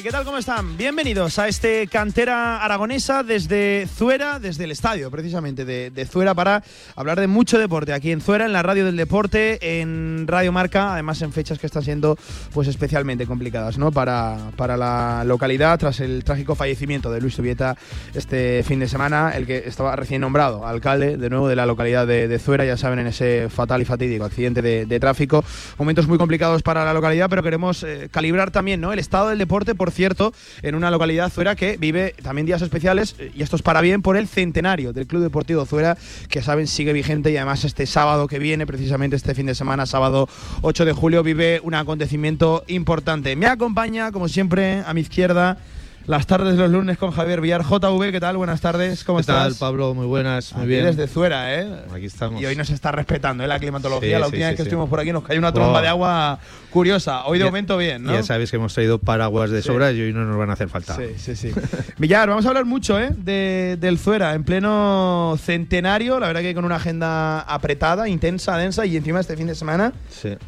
¿Qué tal? ¿Cómo están? Bienvenidos a este cantera aragonesa desde Zuera, desde el estadio precisamente de, Zuera para hablar de mucho deporte aquí en Zuera, en la radio del deporte, en Radio Marca, además en fechas que están siendo pues especialmente complicadas ¿no? para, para la localidad tras el trágico fallecimiento de Luis Subieta este fin de semana, el que estaba recién nombrado alcalde de nuevo de la localidad de, Zuera, ya saben, en ese fatal y fatídico accidente de, tráfico. Momentos muy complicados para la localidad, pero queremos eh, calibrar también ¿no? el estado del deporte por cierto, en una localidad Zuera que vive también días especiales, eh, y esto es para bien, por el centenario del Club Deportivo Zuera, que saben sigue vigente y además este sábado que viene, precisamente este fin de semana, sábado 8 de julio, vive un acontecimiento importante. Me acompaña, como siempre, a mi izquierda las tardes de los lunes con Javier Villar. JV, ¿qué tal? Buenas tardes, ¿cómo estás? ¿Qué tal, Pablo? Muy buenas, muy aquí bien. desde Zuera, ¿eh? Aquí estamos. Y hoy nos está respetando ¿eh? la climatología. la última vez que estuvimos por aquí nos cayó una tromba de agua curiosa. Hoy de momento bien, ¿no? Ya sabéis que hemos traído paraguas de sobra y hoy no nos van a hacer falta. Sí, sí, sí. Villar, vamos a hablar mucho, ¿eh? De, del Zuera, en pleno centenario. La verdad que con una agenda apretada, intensa, densa y encima este fin de semana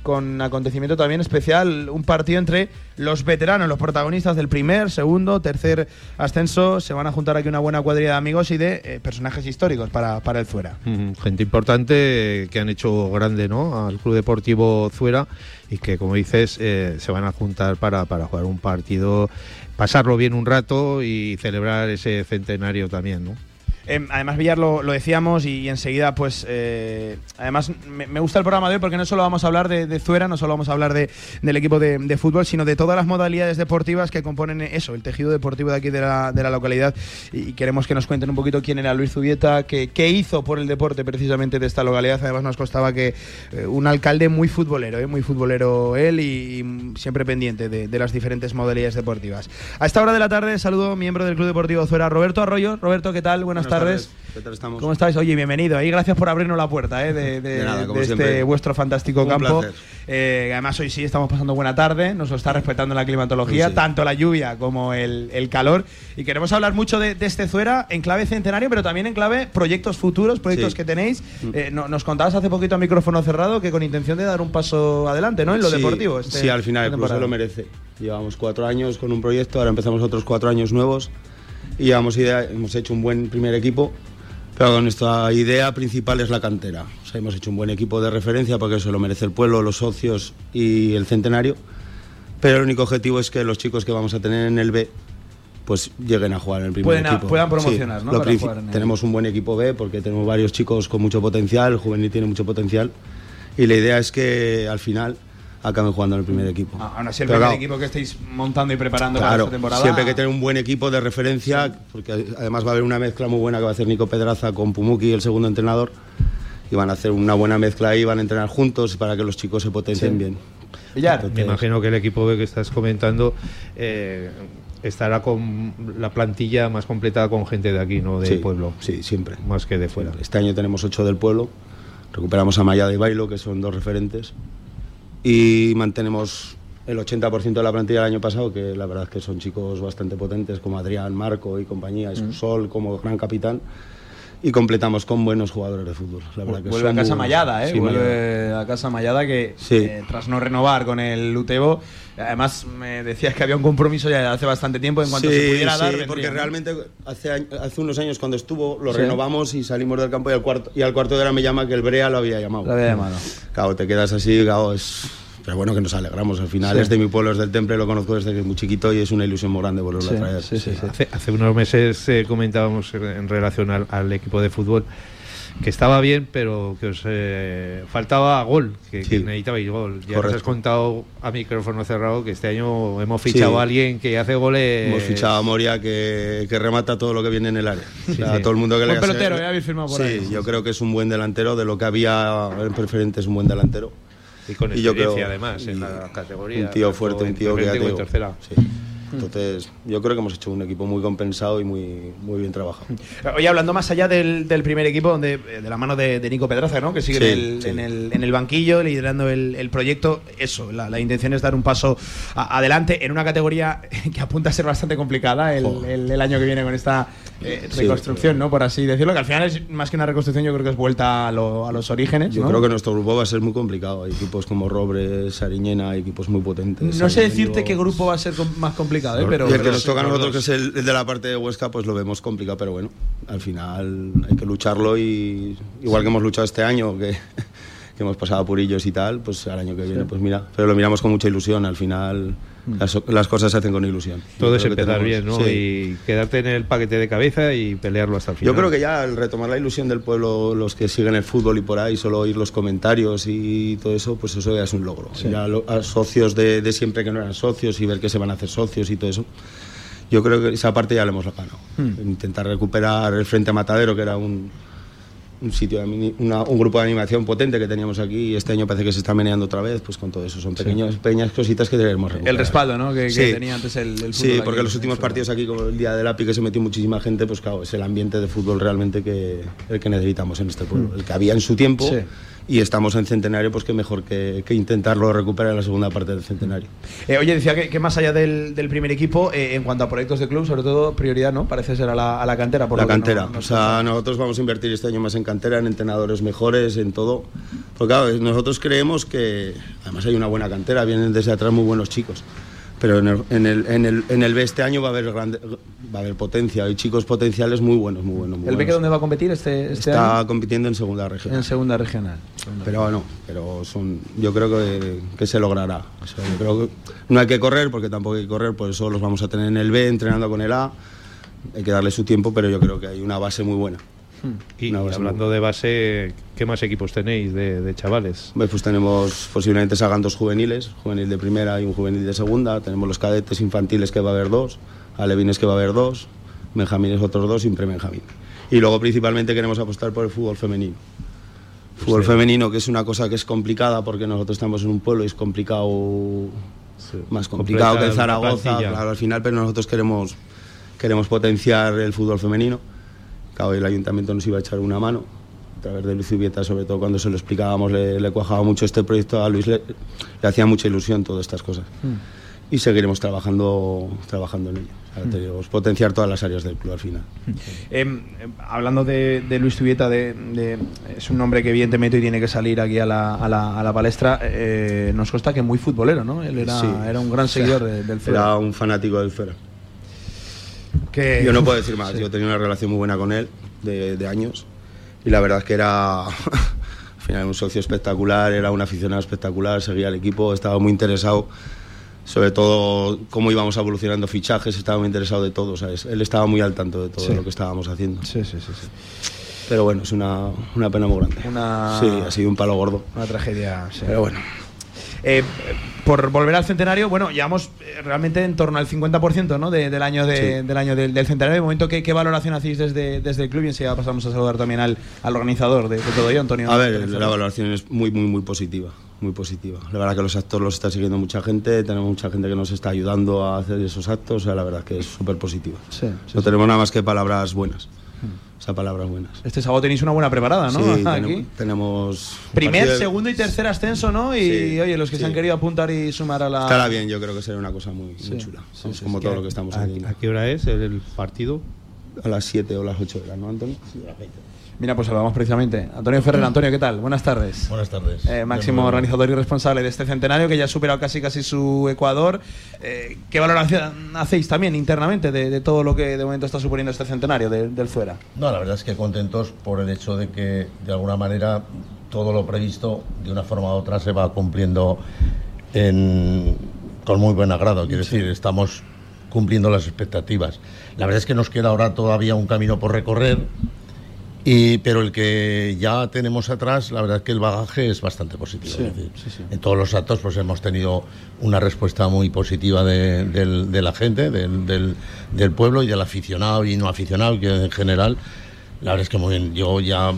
con acontecimiento también especial. Un partido entre los veteranos, los protagonistas del primer, segundo, tercer ascenso, se van a juntar aquí una buena cuadrilla de amigos y de eh, personajes históricos para, para el Zuera. gente importante que han hecho grande ¿no? al Club Deportivo Zuera y que, como dices, eh, se van a juntar para, para jugar un partido, pasarlo bien un rato y celebrar ese centenario también. ¿no? Em, además, Villar, lo, decíamos y, enseguida, pues, eh, además me, gusta el programa de hoy porque no solo vamos a hablar de, Zuera, no solo vamos a hablar de, del equipo de, fútbol, sino de todas las modalidades deportivas que componen eso, el tejido deportivo de aquí de la, de la localidad. Y, queremos que nos cuenten un poquito quién era Luis Zubieta, qué, qué hizo por el deporte precisamente de esta localidad. Además, nos costaba que eh, un alcalde muy futbolero, eh, muy futbolero él y, siempre pendiente de, las diferentes modalidades deportivas. A esta hora de la tarde, saludo miembro del Club Deportivo Zuera, Roberto Arroyo. Roberto, ¿qué tal? Buenas, tardes. ¿Qué tal estamos? ¿Cómo estáis? Oye, bienvenido. Y gracias por abrirnos la puerta ¿eh? de, este vuestro fantástico campo. Eh, además, hoy sí estamos pasando buena tarde, nos lo está respetando la climatología, tanto la lluvia como el, calor. Y queremos hablar mucho de, este Zuera en clave centenario, pero también en clave proyectos futuros, proyectos que tenéis. Mm. Eh, nos contabas hace poquito a micrófono cerrado que con intención de dar un paso adelante, ¿no? En lo deportivo. Este sí, al final el club se lo merece. Llevamos cuatro años con un proyecto, ahora empezamos otros cuatro años nuevos y idea, hemos hecho un buen primer equipo, pero nuestra idea principal es la cantera. O sea, hemos hecho un buen equipo de referencia porque eso lo merece el pueblo, los socios y el centenario, pero el único objetivo es que los chicos que vamos a tener en el B pues lleguen a jugar en el primer equipo. Puedan promocionar, ¿no? tenemos un buen equipo B porque tenemos varios chicos con mucho potencial, el juvenil tiene mucho potencial y la idea es que al final acaben jugando en el primer equipo. Ah, aún así, el primer equipo que estáis montando y preparando para esta temporada. Siempre hay que tener un buen equipo de referencia, porque además va a haber una mezcla muy buena que va a hacer Nico Pedraza con Pumuki, el segundo entrenador, y van a hacer una buena mezcla ahí, van a entrenar juntos para que los chicos se potencien bien. Me imagino que el equipo que estás comentando eh, estará con la plantilla más completada con gente de aquí, ¿no? Del pueblo. Sí, siempre. Más que de fuera. Este año tenemos ocho del pueblo. Recuperamos a Maya y Bailo, que son dos referentes y mantenemos el 80% de la plantilla del año pasado, que la verdad es que son chicos bastante potentes, como Adrián, Marco y compañía, y mm. Sol como gran capitán. Y completamos con buenos jugadores de fútbol. La verdad que vuelve a Casa Mallada, ¿eh? vuelve a Casa Mallada que eh, tras no renovar con el Utebo, además me decías que había un compromiso ya hace bastante tiempo en cuanto se pudiera dar. porque realmente hace, hace unos años cuando estuvo lo renovamos y salimos del campo y al cuarto, y al cuarto de hora me llama que el Brea lo había llamado. Lo había llamado. Claro, te quedas así, claro, es pero bueno, que nos alegramos. Al final es de mi pueblo, es del Temple, lo conozco desde que es muy chiquito y es una ilusión muy grande volverlo a traer. Hace, hace, unos meses eh, comentábamos en relación al, equipo de fútbol que estaba bien, pero que os eh, faltaba gol, que, necesitabais gol. Ya os has contado a micrófono cerrado que este año hemos fichado a alguien que hace goles. Hemos fichado a Moria que, que remata todo lo que viene en el área. a todo el mundo que buen pelotero, ya habéis firmado por ahí. Sí, yo creo que es un buen delantero, de lo que había en preferente es un buen delantero Y con experiencia además en la categoría. Un tío fuerte, un tío que ya Sí. Entonces, yo creo que hemos hecho un equipo muy compensado y muy, muy bien trabajado. Oye, hablando más allá del, primer equipo, donde eh, de la mano de, Nico Pedraza, ¿no? que sigue en, el, en, el, banquillo, liderando el, proyecto, eso, la, intención es dar un paso adelante en una categoría que apunta a ser bastante complicada el, año que viene con esta eh, reconstrucción, ¿no? por así decirlo, que al final es más que una reconstrucción, yo creo que es vuelta a, los orígenes. Yo creo que nuestro grupo va a ser muy complicado. Hay equipos como Robres, Sariñena, equipos muy potentes. No sé decirte qué grupo va a ser más complicado ¿eh? Pero, el que nos toca a nosotros, que es el, de la parte de Huesca, pues lo vemos complicado, pero bueno, al final hay que lucharlo y igual que hemos luchado este año, que, que hemos pasado por ellos y tal, pues al año que viene, pues mira, pero lo miramos con mucha ilusión, al final mm. las, cosas se hacen con ilusión. Todo es empezar bien, ¿no? Y quedarte en el paquete de cabeza y pelearlo hasta el final. Yo creo que ya al retomar la ilusión del pueblo, los que siguen el fútbol y por ahí, solo oír los comentarios y todo eso, pues eso ya es un logro. Ya a socios de, de, siempre que no eran socios y ver que se van a hacer socios y todo eso. Yo creo que esa parte ya la hemos ganado. Hmm. Intentar recuperar el frente a Matadero, que era un, un sitio, un grupo de animación potente que teníamos aquí y este año parece que se está meneando otra vez, pues con todo eso. Son pequeños, pequeñas cositas que debemos El respaldo, ¿no? Que, tenía antes el, fútbol. Sí, porque los últimos partidos aquí, como el día del API, que se metió muchísima gente, pues claro, es el ambiente de fútbol realmente que, el que necesitamos en este pueblo. Mm. El que había en su tiempo y estamos en centenario, pues qué mejor que, intentarlo recuperar en la segunda parte del centenario. Eh, oye, decía que, más allá del, primer equipo, eh, en cuanto a proyectos de club, sobre todo prioridad, ¿no? Parece ser a la, cantera. Por la cantera. o sea, nosotros vamos a invertir este año más en cantera, en entrenadores mejores, en todo. Porque claro, nosotros creemos que además hay una buena cantera, vienen desde atrás muy buenos chicos pero en el, en el, en el, en el B este año va a haber grande, va a haber potencia, hay chicos potenciales muy buenos, muy buenos. ¿El B que dónde va a competir este, este Está compitiendo en segunda regional. En segunda regional. Pero bueno, pero son, yo creo que, que se logrará. yo creo que no hay que correr porque tampoco hay que correr, por eso los vamos a tener en el B entrenando con el A. Hay que darle su tiempo, pero yo creo que hay una base muy buena. Y, hablando de base, ¿qué más equipos tenéis de, chavales? Pues tenemos posiblemente salgan dos juveniles, juvenil de primera y un juvenil de segunda. Tenemos los cadetes infantiles que va a haber dos, alevines que va a haber dos, benjamines otros dos y un pre-benjamín. Y luego principalmente queremos apostar por el fútbol femenino. Fútbol femenino, que es una cosa que es complicada porque nosotros estamos en un pueblo y es complicado, más complicado que Zaragoza, claro, al final, pero nosotros queremos, queremos potenciar el fútbol femenino Claro, el ayuntamiento nos iba a echar una mano a través de Luis Ubieta, sobre todo cuando se lo explicábamos, le, cuajaba mucho este proyecto, a Luis le, hacía mucha ilusión todas estas cosas. Mm. Y seguiremos trabajando, trabajando en ello. Mm. potenciar todas las áreas del club al final. Mm. Em, hablando de, Luis Tubieta, de, es un nombre que evidentemente tiene que salir aquí a la, a la, a la palestra. Eh, nos consta que muy futbolero, ¿no? Él era, era un gran seguidor del Fera. Era un fanático del Fera. Yo no puedo decir más, yo tenía una relación muy buena con él de, años y la verdad es que era al final un socio espectacular, era un aficionado espectacular, seguía el equipo, estaba muy interesado sobre todo cómo íbamos evolucionando fichajes, estaba muy interesado de todo, ¿sabes? Él estaba muy al tanto de todo lo que estábamos haciendo. Sí, sí, sí, sí. Pero bueno, es una, una pena muy grande. Una... Sí, ha sido un palo gordo. Una tragedia, sí. Pero bueno. Eh, por volver al centenario, bueno, llevamos eh, realmente en torno al 50% ¿no? del año, del, año del, centenario. De momento, ¿qué, valoración hacéis desde, desde el club? Y enseguida pasamos a saludar también al, al organizador de, todo ello, Antonio. A ver, la valoración es muy, muy, muy positiva. Muy positiva. La verdad que los actos los está siguiendo mucha gente, tenemos mucha gente que nos está ayudando a hacer esos actos, o sea, la verdad que es súper positiva. no tenemos nada más que palabras buenas esa palabras buenas. Este sábado tenéis una buena preparada, ¿no? Sí, Aquí. tenemos... Primer, segundo y tercer ascenso, ¿no? Y oye, los que se han querido apuntar y sumar a la... Estará bien, yo creo que será una cosa muy, chula. como todo lo que estamos haciendo. ¿A qué hora es el partido? A las 7 o las 8 de la ¿no, Antonio? Sí, a las 20. Mira, pues saludamos precisamente. Antonio Ferrer, Antonio, ¿qué tal? Buenas tardes. Buenas tardes. Eh, máximo organizador y responsable de este centenario que ya ha superado casi casi su Ecuador. Eh, ¿Qué valoración hacéis también internamente de, todo lo que de momento está suponiendo este centenario del Zuera? No, la verdad es que contentos por el hecho de que de alguna manera todo lo previsto de una forma u otra se va cumpliendo con muy buen agrado. Quiero decir, estamos cumpliendo las expectativas. La verdad es que nos queda ahora todavía un camino por recorrer y, pero el que ya tenemos atrás, la verdad es que el bagaje es bastante positivo. En todos los actos pues hemos tenido una respuesta muy positiva de, la gente, del, del, pueblo y del aficionado y no aficionado, que en general, la verdad es que muy bien. Yo ya,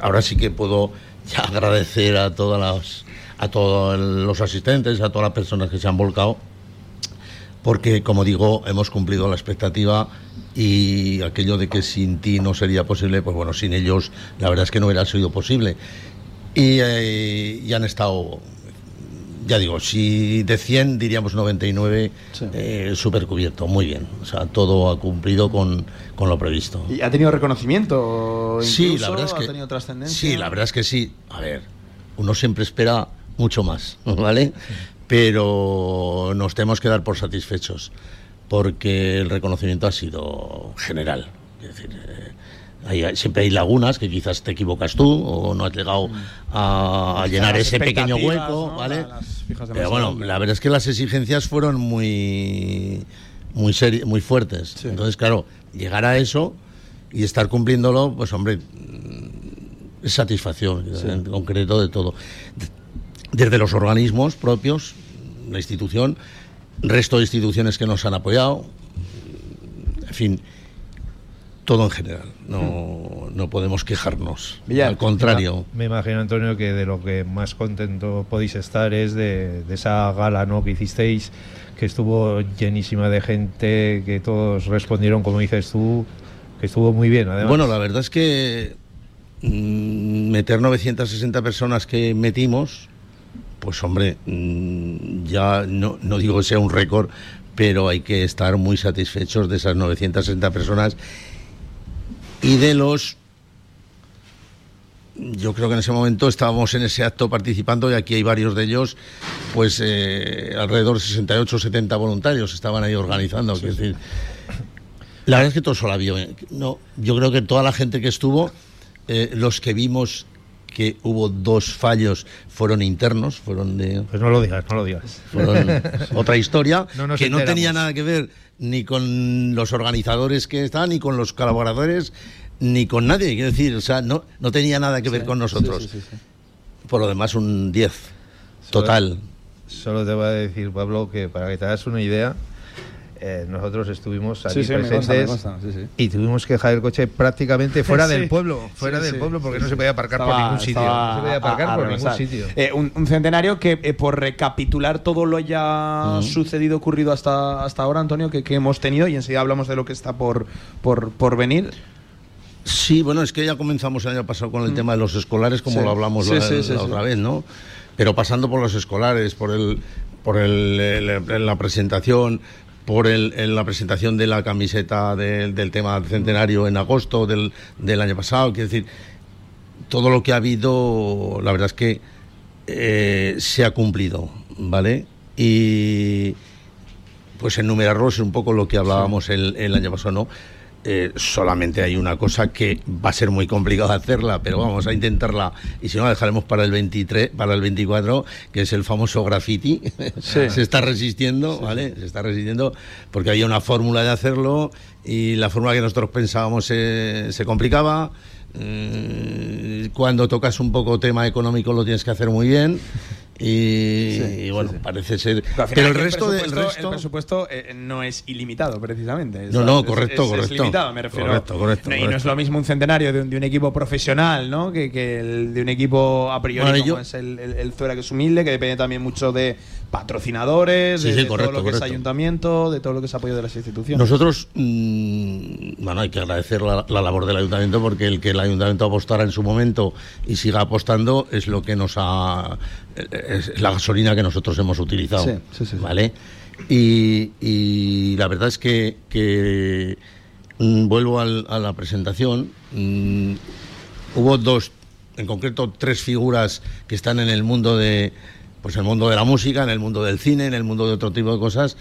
ahora sí que puedo ya agradecer a todas las a todos los asistentes, a todas las personas que se han volcado, porque, como digo, hemos cumplido la expectativa y aquello de que sin ti no sería posible, pues bueno, sin ellos la verdad es que no hubiera sido posible. Y, eh, han estado, ya digo, si de 100 diríamos 99, eh, súper cubierto, muy bien. O sea, todo ha cumplido con, con, lo previsto. ¿Y ha tenido reconocimiento? sí, la verdad es que. ¿Ha tenido trascendencia? Sí, la verdad es que sí. A ver, uno siempre espera mucho más, ¿vale? Pero nos tenemos que dar por satisfechos porque el reconocimiento ha sido general. Es decir, eh, siempre hay lagunas que quizás te equivocas tú o no has llegado a, llenar ese pequeño hueco, ¿vale? Pero bueno, la verdad es que las exigencias fueron muy muy muy fuertes. Entonces, claro, llegar a eso y estar cumpliéndolo, pues hombre, es satisfacción en concreto de todo. Desde los organismos propios, la institución, resto de instituciones que nos han apoyado, en fin, todo en general. No, no podemos quejarnos. Al contrario. Me imagino, Antonio, que de lo que más contento podéis estar es de, esa gala ¿no? que hicisteis, que estuvo llenísima de gente, que todos respondieron, como dices tú, que estuvo muy bien. Además. Bueno, la verdad es que mm, meter 960 personas que metimos pues hombre, mm, ya no, no digo que sea un récord, pero hay que estar muy satisfechos de esas 960 personas y de los yo creo que en ese momento estábamos en ese acto participando y aquí hay varios de ellos, pues eh, alrededor de 68 o 70 voluntarios estaban ahí organizando. decir, la verdad es que todo solo había. No, yo creo que toda la gente que estuvo, eh, los que vimos que hubo dos fallos, fueron internos, fueron de... Pues no lo digas, no lo digas. otra historia que no tenía nada que ver ni con los organizadores que estaban, ni con los colaboradores, ni con nadie, quiero decir, o sea, no, no tenía nada que ver con nosotros. Por lo demás, un 10, total. Solo te voy a decir, Pablo, que para que te hagas una idea, eh, nosotros estuvimos allí presentes y tuvimos que dejar el coche prácticamente fuera del pueblo, fuera del pueblo porque no se podía aparcar por ningún sitio. No se podía aparcar por ningún sitio. Eh, un, centenario que, eh, por recapitular todo lo ya sucedido, ocurrido hasta, hasta ahora, Antonio, que, hemos tenido, y enseguida hablamos de lo que está por, por, por venir. Sí, bueno, es que ya comenzamos el año pasado con el tema de los escolares, como lo hablamos la, otra vez, ¿no? Pero pasando por los escolares, por el por el, la presentación, por el, la presentación de la camiseta del tema centenario en agosto del, año pasado. Quiero decir, todo lo que ha habido, la verdad es que eh, se ha cumplido, ¿vale? Y pues enumerarlos es un poco lo que hablábamos el, el año pasado, ¿no? Eh, solamente hay una cosa que va a ser muy complicado hacerla, pero vamos a intentarla y si no la dejaremos para el 23, para el 24, que es el famoso graffiti. se está resistiendo, ¿vale? Se está resistiendo porque había una fórmula de hacerlo y la fórmula que nosotros pensábamos se, se complicaba. Mm, cuando tocas un poco tema económico lo tienes que hacer muy bien y, bueno, parece ser. Pero, el resto del resto. El presupuesto eh, no es ilimitado, precisamente. no, no, correcto, correcto. Es limitado, me refiero. Correcto, correcto, y no es lo mismo un centenario de un, equipo profesional, ¿no? Que, que, el de un equipo a priori, como es el, el, Zuera, que es humilde, que depende también mucho de patrocinadores, de, todo lo que es ayuntamiento, de todo lo que es apoyo de las instituciones. Nosotros, mm, bueno, hay que agradecer la, la, labor del ayuntamiento porque el que el ayuntamiento apostara en su momento y siga apostando es lo que nos ha es la gasolina que nosotros hemos utilizado. ¿Vale? Y, la verdad es que, mm, vuelvo a la presentación. Mm, hubo dos, en concreto tres figuras que están en el mundo de, pues el mundo de la música, en el mundo del cine, en el mundo de otro tipo de cosas.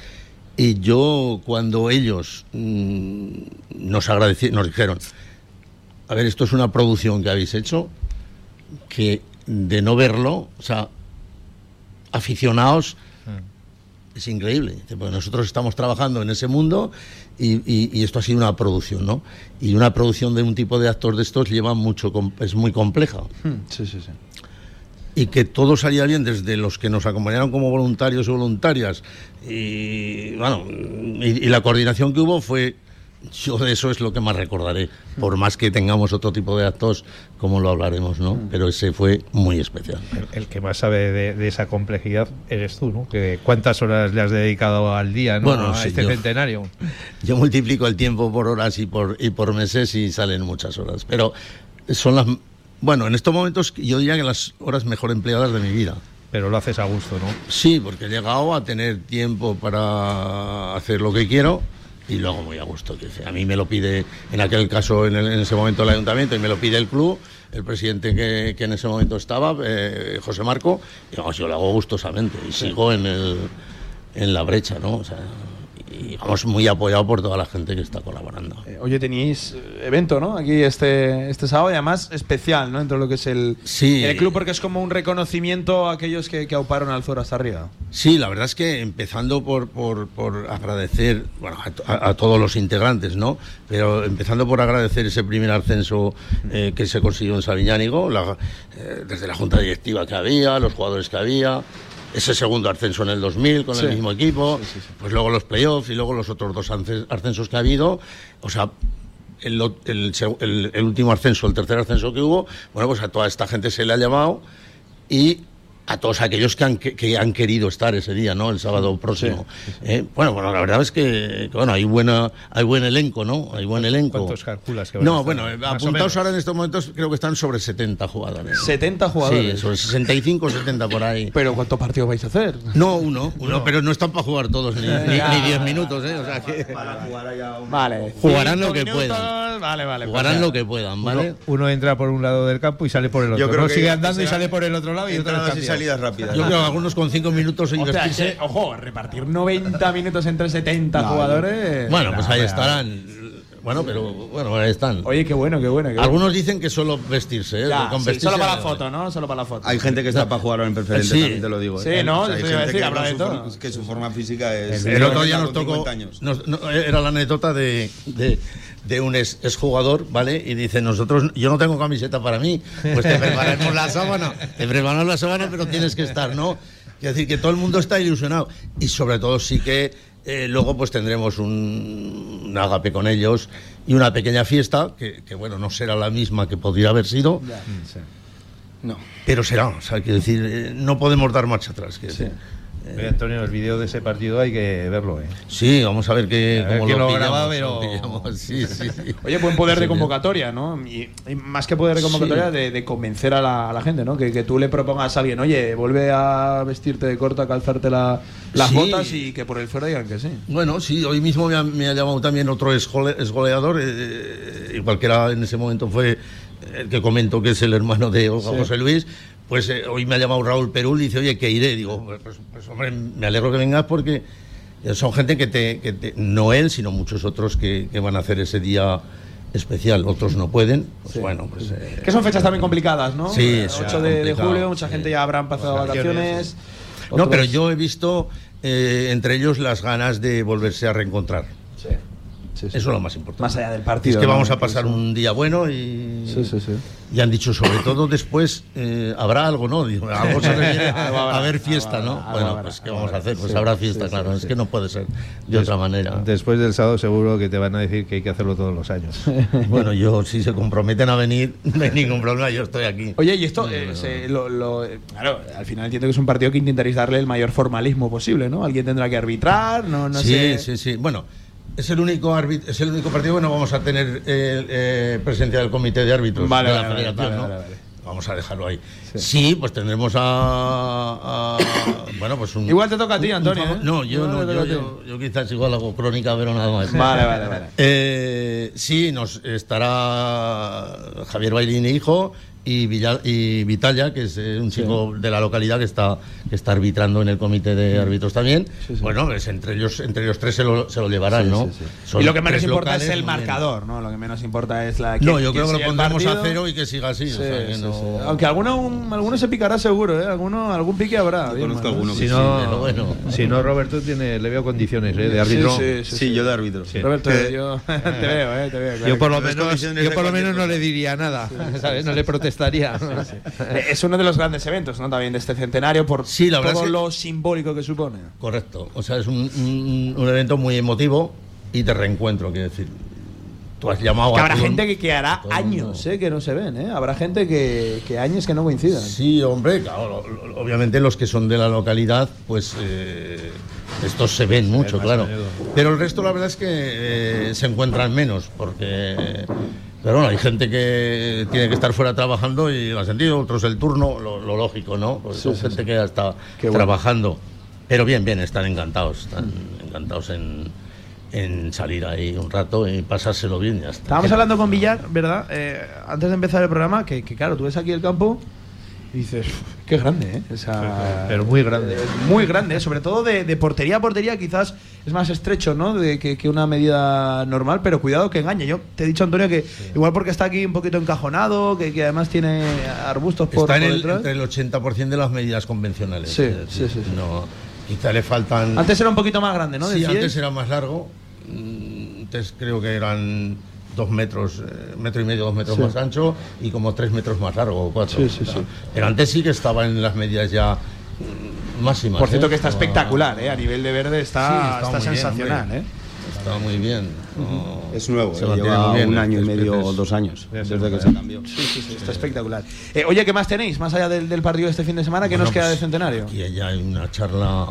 Y yo, cuando ellos mm, nos agradecieron, nos dijeron, a ver, esto es una producción que habéis hecho, que de no verlo, o sea, aficionados. Es increíble, porque nosotros estamos trabajando en ese mundo y, esto ha sido una producción, ¿no? Y una producción de un tipo de actor de estos lleva mucho, es muy compleja. Hmm, sí, sí, sí. Y que todo salía bien desde los que nos acompañaron como voluntarios y voluntarias. Y, bueno, y, la coordinación que hubo fue yo de eso es lo que más recordaré, por más que tengamos otro tipo de actos, como lo hablaremos, ¿no? Mm. Pero ese fue muy especial. El, el que más sabe de, de, esa complejidad eres tú, ¿no? Que ¿Cuántas horas le has dedicado al día ¿no? bueno, a sí, este yo, centenario? Yo multiplico el tiempo por horas y por, y por meses y salen muchas horas. Pero son las... Bueno, en estos momentos yo diría que las horas mejor empleadas de mi vida. Pero lo haces a gusto, ¿no? Sí, porque he llegado a tener tiempo para hacer lo que quiero y luego muy a gusto. A mí me lo pide, en aquel caso, en, el, en ese momento el ayuntamiento, y me lo pide el club, el presidente que, que en ese momento estaba, eh, José Marco, y vamos, yo lo hago gustosamente y sigo en, el, en la brecha, ¿no? O sea, y vamos muy apoyado por toda la gente que está colaborando. Eh, oye, tenéis evento, ¿no? Aquí este, este sábado y además especial, ¿no? Dentro de lo que es el, sí. el club, porque es como un reconocimiento a aquellos que, que auparon al Zoro hasta arriba. Sí, la verdad es que empezando por, por, por agradecer bueno, a, a, a, todos los integrantes, ¿no? Pero empezando por agradecer ese primer ascenso eh, que se consiguió en Sabiñánigo, la, eh, desde la junta directiva que había, los jugadores que había, ese segundo ascenso en el 2000 con sí. el mismo equipo, sí, sí, pues luego los playoffs y luego los otros dos ascensos que ha habido, o sea, el, el, el, el, último ascenso, el tercer ascenso que hubo, bueno, pues a toda esta gente se le ha llamado y a todos aquellos que han, que, que han querido estar ese día, ¿no? El sábado próximo. Eh, bueno, bueno, la verdad es que, que, bueno, hay buena, hay buen elenco, ¿no? Hay buen elenco. ¿Cuántos calculas que van No, bueno, apuntados ahora en estos momentos creo que están sobre 70 jugadores. 70 jugadores. Sí, sobre 65, 70 por ahí. Pero ¿cuántos partidos vais a hacer? No, uno, uno, pero no están para jugar todos ni 10 ni, ni minutos, ¿eh? O sea que para jugar allá un... Vale. Jugarán lo que minutos, puedan. Vale, vale. Jugarán pues lo que puedan, ¿vale? Uno, uno, entra por un lado del campo y sale por el otro. Yo creo no que sigue andando y sale por el otro lado y otra vez salidas rápidas. Yo creo que algunos con 5 minutos o sea, ojo, repartir 90 minutos entre 70 no, jugadores. Bueno, pues ahí estarán. Bueno, pero bueno, ahí están. Oye, qué bueno, qué bueno. Qué Algunos bueno. dicen que solo vestirse, ¿eh? Ya, con sí, vestirse solo para la foto, ¿no? Solo para la foto. Hay gente que está para jugar en preferente, Sí. también te lo digo. Sí, ¿eh? ¿no? O sea, hay gente decir, que con de su todo. forma- que su forma física es. El otro día nos tocó. 50 años. nos- no, era la anécdota de, de, de un ex, exjugador, ¿vale? Y dice: Nosotros, yo no tengo camiseta para mí, pues te preparamos la sábana. Te preparamos la sábana, pero tienes que estar, ¿no? Es decir, que todo el mundo está ilusionado. Y sobre todo, sí que eh, luego pues tendremos un, un agape con ellos y una pequeña fiesta, que, que, bueno, no será la misma que podría haber sido, No. pero será. O sea, quiero decir, eh, no podemos dar marcha atrás. quiero Sí. decir. Antonio, el vídeo de ese partido hay que verlo, ¿eh? Sí, vamos a ver qué, A ver cómo quién lo, lo graba, pero- lo pillamos. Sí, sí, sí. Oye, buen poder Sí, de convocatoria, ¿no? Y, y más que poder de convocatoria, Sí. de, de convencer a la, a la gente, ¿no? Que, que tú le propongas a alguien, oye, vuelve a vestirte de corto, a calzarte la- las Sí. botas y que por el fuera digan que sí. Bueno, sí, hoy mismo me ha, me ha llamado también otro esgole- esgoleador, eh, igual que era en ese momento fue el que comentó que es el hermano de Sí. José Luis. Pues eh, hoy me ha llamado Raúl Perul y dice, oye, que iré. Digo, pues, pues, pues, hombre, me alegro que vengas porque son gente que te, que te- no él, sino muchos otros que, que van a hacer ese día especial. Otros no pueden. Pues Sí. bueno, pues. eh, Que son fechas también complicadas, ¿no? Sí, Eh, eso es 8 de, julio, mucha sí. gente ya habrá pasado vacaciones. No, pero yo he visto eh, entre ellos las ganas de volverse a reencontrar. Sí. Sí, sí. Eso es lo más importante. Más allá del partido. Es que ¿no? vamos a pasar un día bueno y, Sí, sí, sí. y han dicho sobre todo después eh, habrá algo, ¿no? Digo, algo se refiere Algo habrá, a ver fiesta, ¿no? bueno, pues ¿qué vamos a hacer? Pues habrá fiesta, claro. es que no puede ser de otra manera. Después del sábado seguro que te van a decir que hay que hacerlo todos los años. Bueno, yo si se comprometen a venir, no hay ningún problema, yo estoy aquí. Oye, y esto, eh, se- lo- lo- claro, al final entiendo que es un partido que intentaréis darle el mayor formalismo posible, ¿no? Alguien tendrá que arbitrar, no, no sí, sé. sí, sí. Bueno, es el único árbit- es el único partido que no vamos a tener eh, eh, presencia del comité de árbitros Vale, de la vale, vale, ¿no? Vamos a dejarlo ahí. Sí. Sí, pues tendremos a, a- bueno, pues un Igual te toca a ti, un- un Antonio, ¿eh? No, yo no, yo, yo, yo quizás igual hago crónica, pero nada más. Vale, vale, vale. Sí, nos estará Javier Bailini, hijo, y, Villa- y Vitalia, que es eh, un chico de la localidad que está, que está arbitrando en el comité de árbitros también. Sí, sí. Bueno, pues entre ellos, entre ellos tres se lo, se lo llevarán, Sí, ¿no? sí, sí. Son Y lo que menos importa locales, es el marcador, ¿no? Lo que menos importa es la. No, que- yo creo que lo pondremos a cero y que siga así. o Sí, sea, que sí, no- sí. Aunque alguno, alguno se picará seguro, ¿eh? Alguno, algún pique habrá. Yo bien, Si no, bueno. si no, Roberto tiene, le veo condiciones ¿eh? de árbitro. Sí, sí, Sí, yo de árbitro. Roberto, Eh, yo te veo, ¿eh? Te veo. claro Yo por lo menos, condiciones yo de por lo cualquier menos no le diría nada, ¿sabes? No le protestaría. Eh, Es uno de los grandes eventos, ¿no? También de este centenario por Sí, la todo es que- lo simbólico que supone. Correcto. O sea, es un, un- un evento muy emotivo y de reencuentro, quiero decir. tú has llamado Que a habrá todo- gente que, que hará años eh, que no se ven, ¿eh? Habrá gente que, que años que no coincidan. Sí, hombre, claro, lo- obviamente los que son de la localidad, pues eh, estos se ven mucho, claro. a. Pero el resto la verdad es que eh, se encuentran menos, porque pero bueno, hay gente que tiene que estar fuera trabajando y lo ha sentido, otros el turno, lo, lo lógico, ¿no? Pues son gente que ya está Qué bueno. trabajando. Pero bien, bien, están encantados, están encantados en, en salir ahí un rato y pasárselo bien, ya está. Estábamos hablando con Villar, ¿verdad? Eh, antes de empezar el programa, que, que claro, tú ves aquí el campo y dices, "Uf, qué grande, ¿eh? Esa- Pero muy grande. Eh, Muy grande, ¿eh? sobre todo de, de portería a portería, quizás es más estrecho, ¿no? De que, que una medida normal, pero cuidado que engañe. Yo te he dicho, Antonio, que igual porque está aquí un poquito encajonado, que, que además tiene arbustos por, Está en por el, detrás. entre el 80% de las medidas convencionales. Sí, sí, sí, sí. No, quizá le faltan. Antes era un poquito más grande, ¿no? sí, antes era más largo. Mm, Antes creo que eran dos metros, eh, metro y medio, dos metros Sí. más ancho y como tres metros más largo, o cuatro. Sí, sí. Pero antes sí que estaba en las medidas ya máximas. Por cierto, ¿eh? que está espectacular, ¿eh? A nivel de verde Sí, está, está bien, sensacional. ¿eh? Está muy bien. No, Es nuevo, se eh, lleva bien, un año y medio o dos años Ya se desde que se cambió. Sí, sí, sí, está espectacular. Eh, oye, ¿qué más tenéis? Más allá del, del partido de este fin de semana, ¿qué Bueno, nos queda pues, de centenario? Aquí ya hay una charla,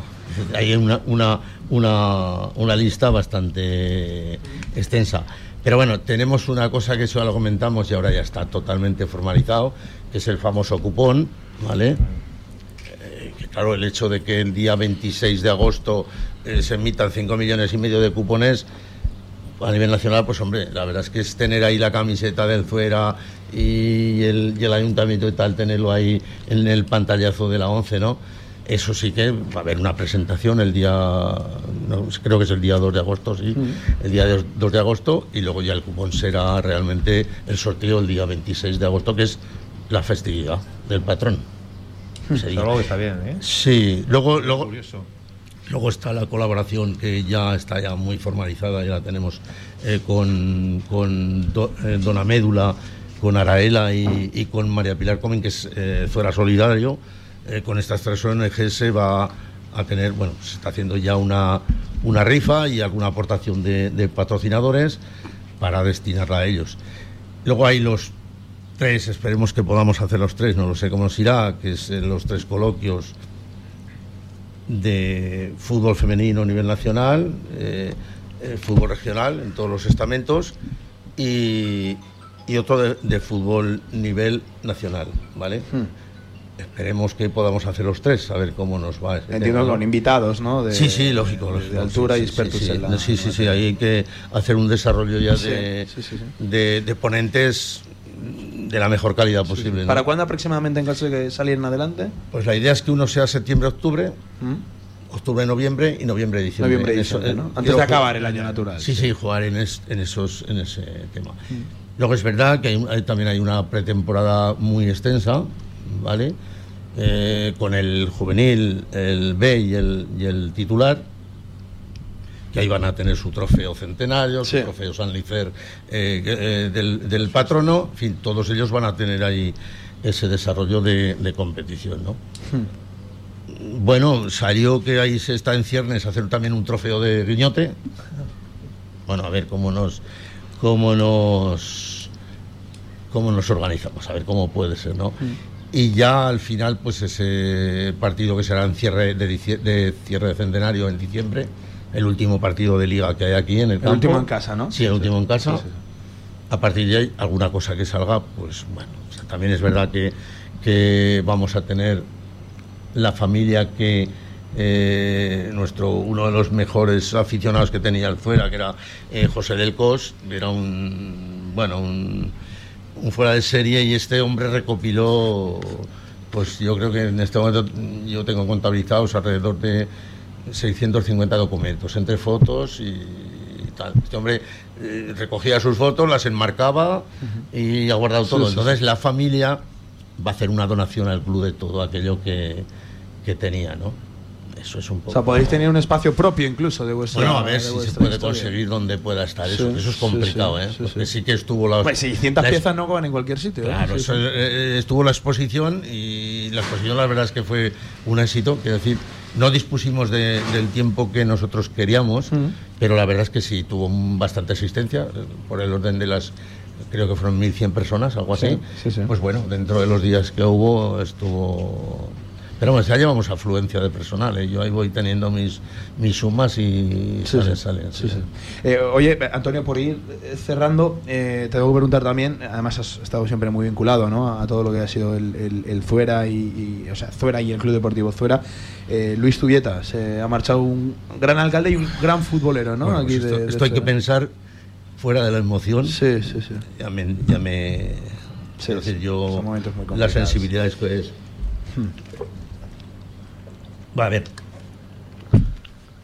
hay una, una, una, una lista bastante extensa. Pero bueno, tenemos una cosa que eso ya lo comentamos y ahora ya está totalmente formalizado, que es el famoso cupón, ¿vale? Eh, que claro, el hecho de que el día 26 de agosto eh, se emitan 5 millones y medio de cupones a nivel nacional, pues hombre, la verdad es que es tener ahí la camiseta del fuera y el, y el ayuntamiento y tal, tenerlo ahí en el pantallazo de la 11, ¿no? Eso sí que va a haber una presentación el día, no, creo que es el día 2 de agosto, sí, el día 2 de agosto, y luego ya el cupón será realmente el sorteo el día 26 de agosto, que es la festividad del patrón. Algo que está bien, ¿eh? Sí, luego, luego. Luego está la colaboración que ya está ya muy formalizada, ya la tenemos eh, con, con Do- eh, Dona Médula, con Araela y, y con María Pilar Comen, que es eh, Fuera Solidario. Eh, con estas tres ONG se va a tener, bueno, se está haciendo ya una, una rifa y alguna aportación de, patrocinadores para destinarla a ellos. Luego hay los tres, esperemos que podamos hacer los tres, no lo sé cómo nos irá, que es eh, los tres coloquios de fútbol femenino a nivel nacional, eh, fútbol regional en todos los estamentos y, otro de, de fútbol nivel nacional, ¿vale? Esperemos que podamos hacer los tres, a ver cómo nos va. ese Entiendo tema, ¿no? con invitados, ¿no? De, Sí, sí, lógico. de- altura sí, y sí, expertos sí, en la. Sí, sí, sí, ahí hay que hacer un desarrollo ya Sí, de, sí, sí, sí. de- de ponentes de la mejor calidad posible. ¿no? ¿Para cuándo aproximadamente en caso de que salieran adelante? Pues la idea es que uno sea septiembre-octubre, ¿Mm? octubre-noviembre y noviembre-diciembre. Noviembre y eso, diciembre, eh, ¿no? Antes quiero de acabar el año natural. Sí, sí, jugar en, es- en esos, en ese tema. Luego es verdad que hay- también hay una pretemporada muy extensa, ¿vale? Eh, con el juvenil, el B y el, y el titular, que ahí van a tener su trofeo centenario, Sí. su trofeo Sanlicer eh, que, eh, del, del patrono, en fin, todos ellos van a tener ahí ese desarrollo de, de competición, ¿no? Bueno, salió que ahí se está en ciernes hacer también un trofeo de guiñote. Bueno, a ver cómo nos cómo nos cómo nos organizamos, a ver cómo puede ser, ¿no? Y ya al final, pues ese partido que será en cierre de, cierre de centenario en diciembre, el último partido de liga que hay aquí en el, campo. último en casa, ¿no? Sí, el último en casa. Sí, sí. A partir de ahí, alguna cosa que salga, pues bueno, o sea, también es verdad que, que vamos a tener la familia que eh, nuestro uno de los mejores aficionados que tenía el fuera, que era eh, José del Cos, era un bueno un, un fuera de serie y este hombre recopiló, pues yo creo que en este momento yo tengo contabilizados alrededor de 650 documentos, entre fotos y, y tal. Este hombre eh, recogía sus fotos, las enmarcaba y ha guardado todo. Entonces la familia va a hacer una donación al club de todo aquello que, que tenía, ¿no? Eso es un poco... O sea, podéis tener un espacio propio incluso de vuestra bueno, a ver si se puede historia. conseguir donde pueda estar eso. Eso es complicado, sí, ¿eh? sí, Porque sí. sí que estuvo la... Pues 600 la- piezas no van en cualquier sitio. ¿eh? Claro, Sí, eso, sí. eh, estuvo la exposición y la exposición la verdad es que fue un éxito. Quiero decir, no dispusimos de- del tiempo que nosotros queríamos, Mm. pero la verdad es que sí, tuvo bastante asistencia, eh, por el orden de las, creo que fueron 1.100 personas, algo así. Sí, sí, sí. Pues bueno, dentro de los días que hubo estuvo... Pero bueno, ya llevamos afluencia de personal, ¿eh? yo ahí voy teniendo mis, mis sumas y Sí, salen, sí. salen. Sí. Eh, oye, Antonio, por ir eh, cerrando, eh, te debo preguntar también, además has estado siempre muy vinculado ¿no? a todo lo que ha sido el, el- el Zuera y, y- o sea, Zuera y el Club Deportivo Zuera. Eh, Luis Tubieta, se ha marchado un gran alcalde y un gran futbolero, ¿no? Bueno, Aquí pues de- esto, de esto hay que pensar fuera de la emoción. Sí, sí, sí. Ya me. Ya me sí, decir, yo. La sensibilidad es que es. Va a ver.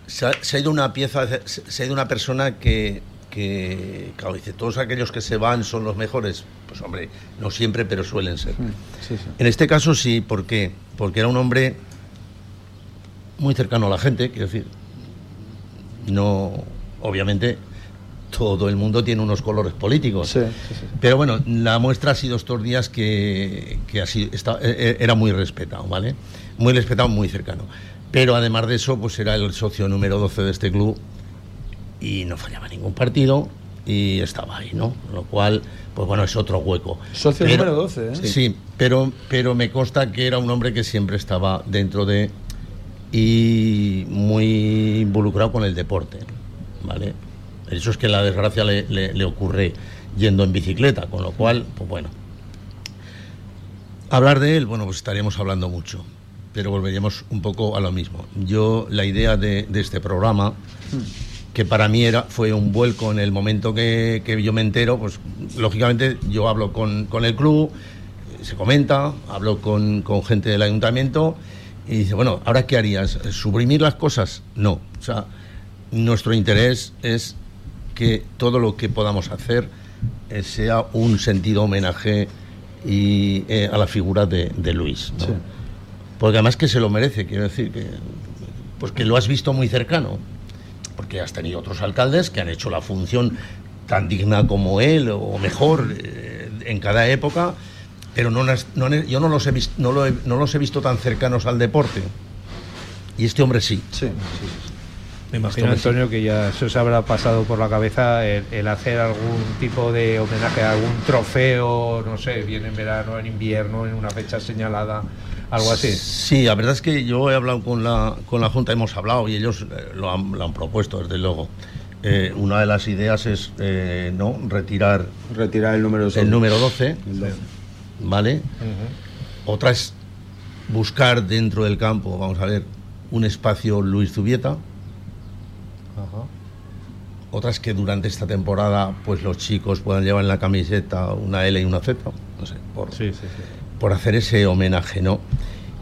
Se ha, se ha ido una pieza, se, se ha ido una persona que, que, claro, dice, todos aquellos que se van son los mejores. Pues hombre, no siempre, pero suelen ser. Sí, sí. En este caso sí, ¿por qué? Porque era un hombre muy cercano a la gente, quiero decir. No, obviamente, todo el mundo tiene unos colores políticos. Sí, sí, sí. Pero bueno, la muestra ha sido estos días que, que ha sido- está- eh, eh, era muy respetado, ¿vale? Muy respetado, muy cercano. Pero además de eso, pues era el socio número 12 de este club y no fallaba ningún partido y estaba ahí, ¿no? Lo cual, pues bueno, es otro hueco. Socio Pero- número 12, ¿eh? Sí, pero, pero me consta que era un hombre que siempre estaba dentro de y muy involucrado con el deporte, ¿vale? Eso es que la desgracia le, le- le ocurre yendo en bicicleta, con lo cual, pues bueno. Hablar de él, bueno, pues estaríamos hablando mucho, pero volveríamos un poco a lo mismo. Yo, la idea de, de este programa, que para mí era, fue un vuelco en el momento que, que yo me entero, pues lógicamente yo hablo con, con el club, se comenta, hablo con, con gente del ayuntamiento y dice, bueno, ¿ahora qué harías? ¿Suprimir las cosas? No. O sea, nuestro interés es que todo lo que podamos hacer eh, sea un sentido homenaje y, eh, a la figura de, de Luis. ¿no? Sí. Porque además que se lo merece, quiero decir, que, pues que lo has visto muy cercano. Porque has tenido otros alcaldes que han hecho la función tan digna como él o mejor eh, en cada época, pero no, no yo no los, he vis- no, lo he, no los he visto tan cercanos al deporte. Y este hombre sí. Sí, Me imagino, Esto me- Antonio, que ya se os habrá pasado por la cabeza el, el hacer algún tipo de homenaje a algún trofeo, no sé, bien en verano, en invierno, en una fecha señalada, algo así. Sí, la verdad es que yo he hablado con la, con la Junta, hemos hablado y ellos eh, lo han, lo han propuesto, desde luego. Eh, una de las ideas es eh, no retirar Retirar el número el número 12, El 12. ¿vale? Ujú. Otra es buscar dentro del campo, vamos a ver, un espacio Luis Zubieta. Ajá. Otra es que durante esta temporada pues los chicos puedan llevar en la camiseta una L y una Z, no sé, por, Sí, sí, sí. por hacer ese homenaje, ¿no?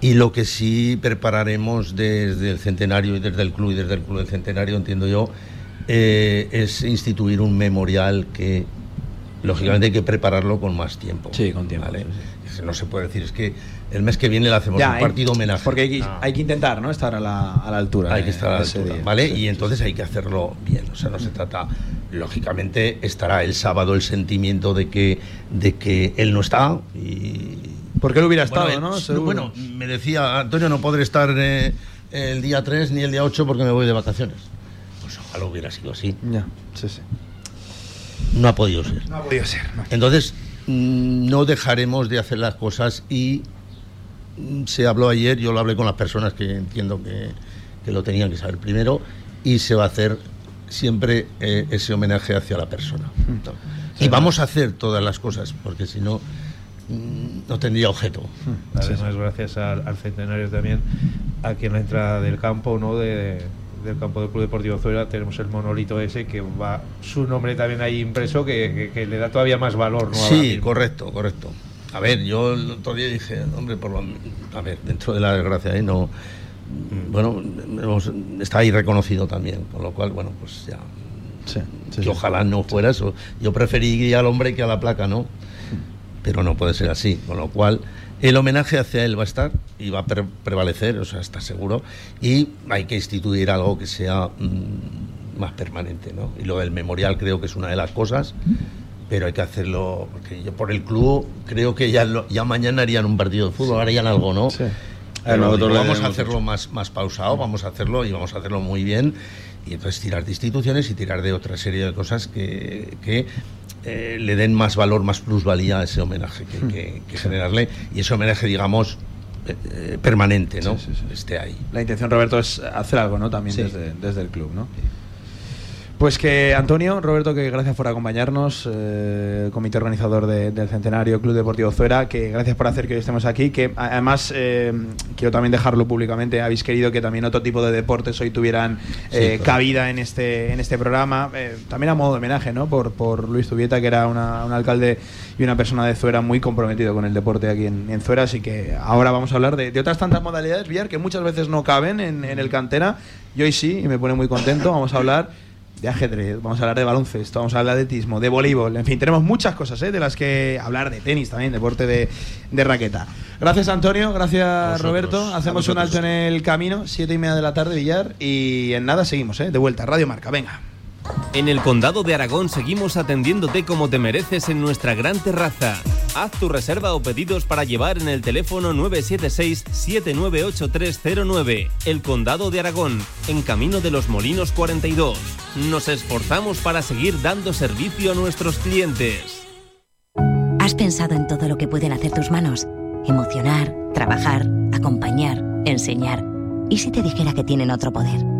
Y lo que sí prepararemos desde el centenario y desde el club y desde el club del centenario, entiendo yo, eh, es instituir un memorial que lógicamente hay que prepararlo con más tiempo. Sí, con tiempo, No se puede decir, es que el mes que viene le hacemos un hay- partido homenaje. Porque hay que, Ah. hay que intentar, ¿no? Estar a la, a la altura. Hay que estar a la altura, día. ¿vale? Sí, y entonces sí. hay que hacerlo bien. O sea, no se trata. Lógicamente estará el sábado el sentimiento de que, de que él no está y. Porque él hubiera estado, bueno, ¿no? eh, Seguro. bueno, me decía Antonio, no podré estar eh, el día 3 ni el día 8 porque me voy de vacaciones. Pues ojalá hubiera sido así. Ya, sí, sí. No ha podido ser. No ha podido ser, no. Entonces, mm, no dejaremos de hacer las cosas y mm, se habló ayer, yo lo hablé con las personas que entiendo que, que lo tenían que saber primero, y se va a hacer siempre eh, ese homenaje hacia la persona. Y vamos a hacer todas las cosas, porque si no, mm, no tendría objeto. Además, gracias al, al centenario también, aquí en la entrada del campo, ¿no? De, del campo del Club Deportivo Zuera tenemos el monolito ese que va su nombre también ahí impreso que, que- que le da todavía más valor, ¿no? Sí, correcto, correcto. A ver, yo el otro día dije, hombre, por lo, a ver, dentro de la desgracia, ¿eh? no, bueno, hemos- está ahí reconocido también, con lo cual, bueno, pues ya, Sí, sí, que sí. ojalá no fuera eso. Yo preferiría al hombre que a la placa, ¿no? Pero no puede ser así, con lo cual el homenaje hacia él va a estar y va a pre- prevalecer, o sea, está seguro, y hay que instituir algo que sea mm, más permanente, ¿no? Y lo del memorial creo que es una de las cosas, pero hay que hacerlo, porque yo por el club creo que ya, lo- ya mañana harían un partido de fútbol, harían algo, ¿no? Sí. vamos a hacerlo más, más pausado, vamos a hacerlo y vamos a hacerlo muy bien. Y entonces tirar de instituciones y tirar de otra serie de cosas que, que eh, le den más valor, más plusvalía a ese homenaje que, que, generarle. Y ese homenaje, digamos, eh, eh, permanente, ¿no? Esté ahí. La intención, Roberto, es hacer algo, ¿no? También desde, desde el club, ¿no? Pues que Antonio, Roberto, que gracias por acompañarnos, eh, comité organizador del Centenario Club Deportivo Zuera, que gracias por hacer que hoy estemos aquí, que además eh, quiero también dejarlo públicamente, habéis querido que también otro tipo de deportes hoy tuvieran eh, cabida en este, en este programa, también a modo de homenaje, ¿no? Por, por Luis Zubieta, que era un alcalde y una persona de Zuera muy comprometido con el deporte aquí en, en Zuera, así que ahora vamos a hablar de, otras tantas modalidades, Villar, que muchas veces no caben en, en el cantera, y hoy sí, y me pone muy contento, vamos a hablar de ajedrez, vamos a hablar de baloncesto, vamos a hablar de atletismo, de voleibol, en fin, tenemos muchas cosas ¿eh? de las que hablar, de tenis también, deporte de, de raqueta. Gracias Antonio, gracias Roberto, hacemos un alto en el camino, siete y media de la tarde, Villar, y en nada seguimos, ¿eh? de vuelta, Radio Marca, venga. En el Condado de Aragón seguimos atendiéndote como te mereces en nuestra gran terraza. Haz tu reserva o pedidos para llevar en el teléfono 976-798309. El Condado de Aragón, en Camino de los Molinos 42. Nos esforzamos para seguir dando servicio a nuestros clientes. ¿Has pensado en todo lo que pueden hacer tus manos? Emocionar, trabajar, acompañar, enseñar. ¿Y si te dijera que tienen otro poder?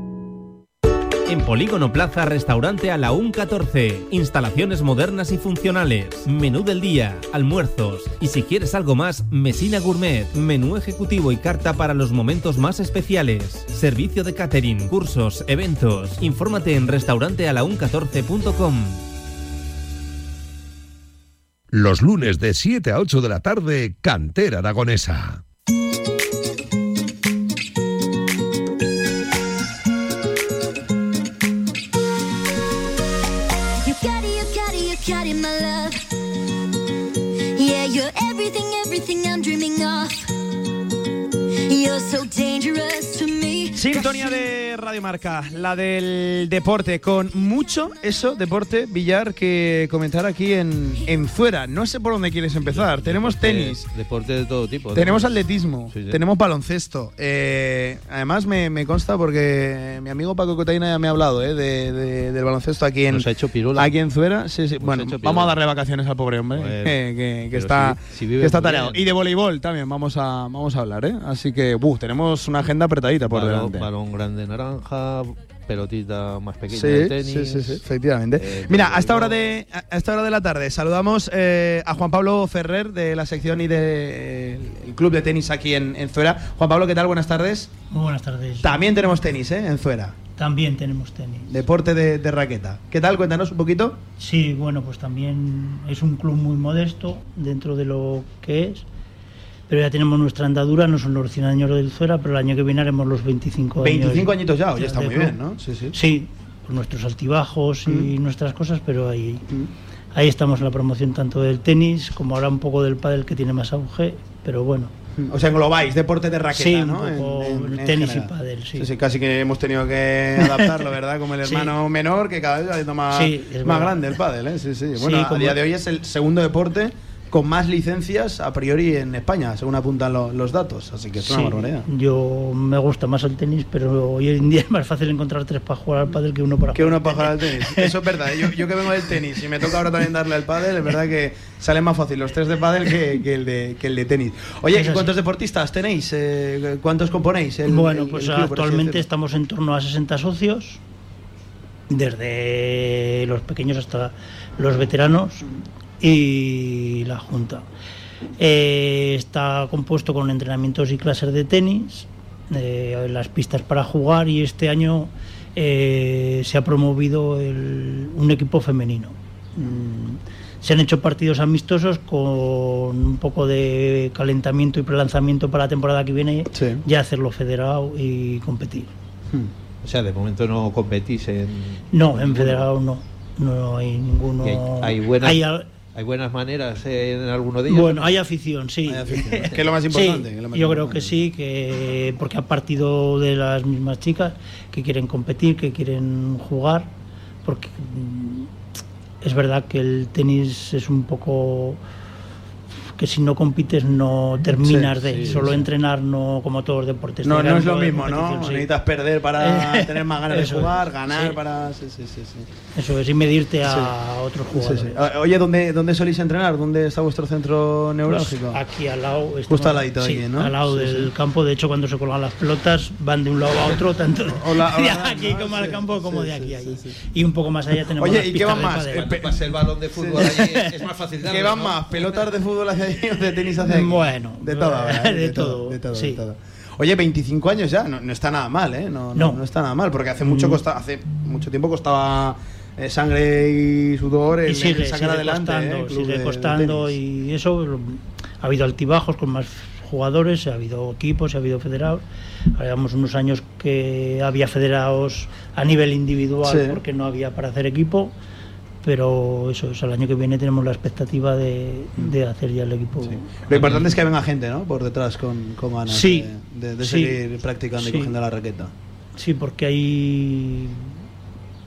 En Polígono Plaza, restaurante a la 14. Instalaciones modernas y funcionales. Menú del día, almuerzos. Y si quieres algo más, Mesina Gourmet. Menú ejecutivo y carta para los momentos más especiales. Servicio de catering, cursos, eventos. Infórmate en restaurantealaun14.com. Los lunes de 7 a 8 de la tarde, Cantera Aragonesa. everything I'm dreaming of. You're so dangerous to me. Sintonía de Radio Marca, la del deporte, con mucho eso, deporte, billar, que comentar aquí en, en Fuera. No sé por dónde quieres empezar. Tenemos tenis. Deporte de todo tipo. Tenemos atletismo, tenemos baloncesto. Eh, además, me, me, consta porque mi amigo Paco Cotaina ya me ha hablado eh, de, del baloncesto aquí en, ha hecho pirula. Aquí en Fuera. Sí, sí. bueno, vamos a darle vacaciones al pobre hombre, que, está, que está tareado. Y de voleibol también vamos a, vamos a hablar. ¿eh? Así que, buh, tenemos una agenda apretadita por delante balón grande naranja, pelotita más pequeña de tenis. Sí, sí, efectivamente. Eh, Mira, a esta, hora de, a esta hora de la tarde saludamos eh, a Juan Pablo Ferrer de la sección y del de, club de tenis aquí en, en Zuera. Juan Pablo, ¿qué tal? Buenas tardes. Muy buenas tardes. También tenemos tenis, ¿eh? En Zuera. También tenemos tenis. Deporte de, de, raqueta. ¿Qué tal? Cuéntanos un poquito. Sí, bueno, pues también es un club muy modesto dentro de lo que es pero ya tenemos nuestra andadura, no son los 100 años del Zuera, pero el año que viene haremos los 25 años. 25 añitos ya, ya está muy bien, ¿no? Sí, sí. Sí, por nuestros altibajos y mm. nuestras cosas, pero ahí, mm. ahí estamos en la promoción tanto del tenis como ahora un poco del pádel que tiene más auge, pero bueno. Mm. O sea, englobáis deporte de raqueta, sí, ¿no? en, tenis y pádel, sí. sí. Casi que hemos tenido que adaptarlo, ¿verdad? Como el hermano menor, que cada vez ha más, más grande el pádel, ¿eh? Sí, sí. Bueno, a día de hoy es el segundo deporte con más licencias a priori en España, según apuntan los datos. Así que es una barbaridad. Yo me gusta más el tenis, pero hoy en día es más fácil encontrar tres para jugar al pádel que uno para que uno para jugar al tenis. Eso es verdad. ¿eh? Yo, que vengo del tenis y me toca ahora también darle al pádel, es verdad que sale más fácil los tres de pádel que, el, de, que el de tenis. Oye, ¿cuántos deportistas tenéis? Eh, ¿Cuántos componéis? bueno, pues actualmente estamos en torno a 60 socios, desde los pequeños hasta los veteranos y la Junta. Eh, está compuesto con entrenamientos y clases de tenis, eh, las pistas para jugar y este año eh, se ha promovido un equipo femenino. Mm, se han hecho partidos amistosos con un poco de calentamiento y prelanzamiento para la temporada que viene, ya hacerlo federado y competir. O sea, de momento no competís en... No, en federado no. No hay ninguno... hay, buenas ¿Hay buenas maneras en alguno de ellos? Bueno, hay afición, sí. Hay afición, que es lo más importante. Sí, que es lo más yo creo que sí, que porque ha partido de las mismas chicas que quieren competir, que quieren jugar, porque mm, es verdad que el tenis es un poco que si no compites no terminas Sí, de sí, solo sí. entrenar no como todos los deportes No, de no es lo mismo, ¿no? Necesitas perder para tener más ganas de es, jugar, ganar sí. para. Sí, sí, sí. sí. Eso es, y medirte a Sí. otros jugadores. sí. O- Oye, ¿dónde, ¿dónde solís entrenar? ¿Dónde está vuestro centro Pues neurálgico? aquí al lado. Justo al ladito aquí, ¿no? Al lado Sí, del sí. campo. De hecho, cuando se colgan las pelotas, van de un lado a otro, tanto Hola, de aquí ¿no? como Sí, al campo como sí, de sí, aquí allí. Y un poco más allá tenemos Oye, ¿y qué van más? el balón de fútbol es más fácil ¿Qué van más? ¿Pelotas de fútbol hacia de tenis aquí? Bueno, de todo, ¿verdad? de todo, de todo, sí. de todo. Oye, 25 años ya, no, no está nada mal, ¿eh? No, no, No. está nada mal, porque hace mucho, Mm. costa, hace mucho tiempo costaba eh, sangre y sudor y sigue, el sacar sigue adelante. costando, ¿eh? club sigue de- costando de y eso ha habido altibajos con más jugadores, ha habido equipos, ha habido federados. Habíamos unos años que había federados a nivel individual Sí. porque no había para hacer equipo, pero eso es, el año que viene tenemos la expectativa de, de hacer ya el equipo. Lo importante es que venga gente, ¿no? Por detrás con, con ganas Sí, de, de- de sí, seguir practicando y sí. cogiendo la raqueta. Sí, porque hay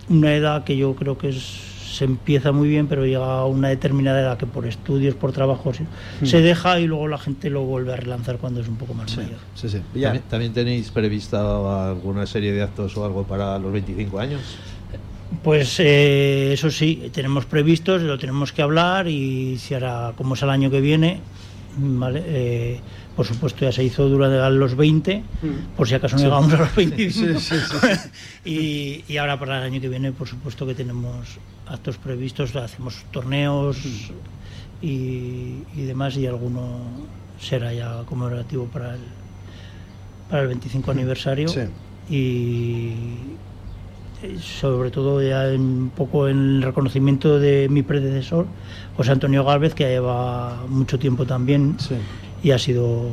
una edad que yo creo que es- se empieza muy bien, pero llega a una determinada edad que por estudios, por trabajo, se, se deja y luego la gente lo vuelve a relanzar cuando es un poco más mayor. Sí, sí. Villar. ¿También, también tenéis prevista alguna serie de actos o algo para los 25 años? Pues eh, eso sí, tenemos previstos, lo tenemos que hablar y si ahora, como es el año que viene, ¿vale? Eh, por supuesto ya se hizo durante los 20, por si acaso no llegamos a los 25. y, y ahora para el año que viene, por supuesto que tenemos actos previstos, hacemos torneos y, y demás y alguno será ya conmemorativo para el, para el 25 aniversario. Sí. Y sobre todo ya un poco en el reconocimiento de mi predecesor, José Antonio Gálvez, que lleva mucho tiempo también Sí. y ha sido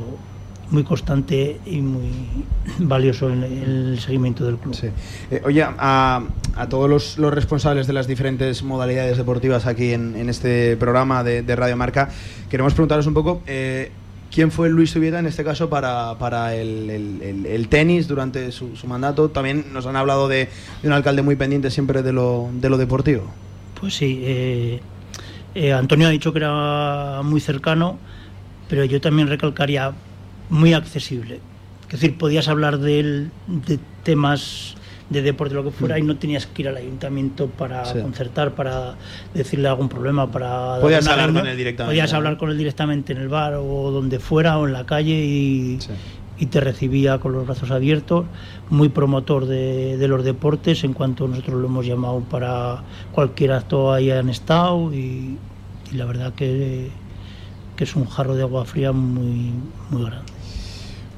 muy constante y muy valioso en el seguimiento del club. Sí. Eh, oye, a, a todos los, los responsables de las diferentes modalidades deportivas aquí en, en este programa de, de Radio Marca, queremos preguntaros un poco eh, quién fue Luis Subieta en este caso para, para el, tenis durante su, su mandato. También nos han hablado de, de un alcalde muy pendiente siempre de lo, de lo deportivo. Pues sí, eh, eh, Antonio ha dicho que era muy cercano, pero yo también recalcaría muy accesible. Es decir, podías hablar de él, de temas de deporte, lo que fuera, y no tenías que ir al ayuntamiento para Mm. Sí. concertar, para decirle algún problema, para... Podías hablar con él directamente, Podías hablar con él directamente en el bar o donde fuera o en la calle y, y te recibía con los brazos abiertos, muy promotor de, de los deportes, en cuanto nosotros lo hemos llamado para cualquier acto ahí han estado y, y la verdad que, que es un jarro de agua fría muy, muy grande.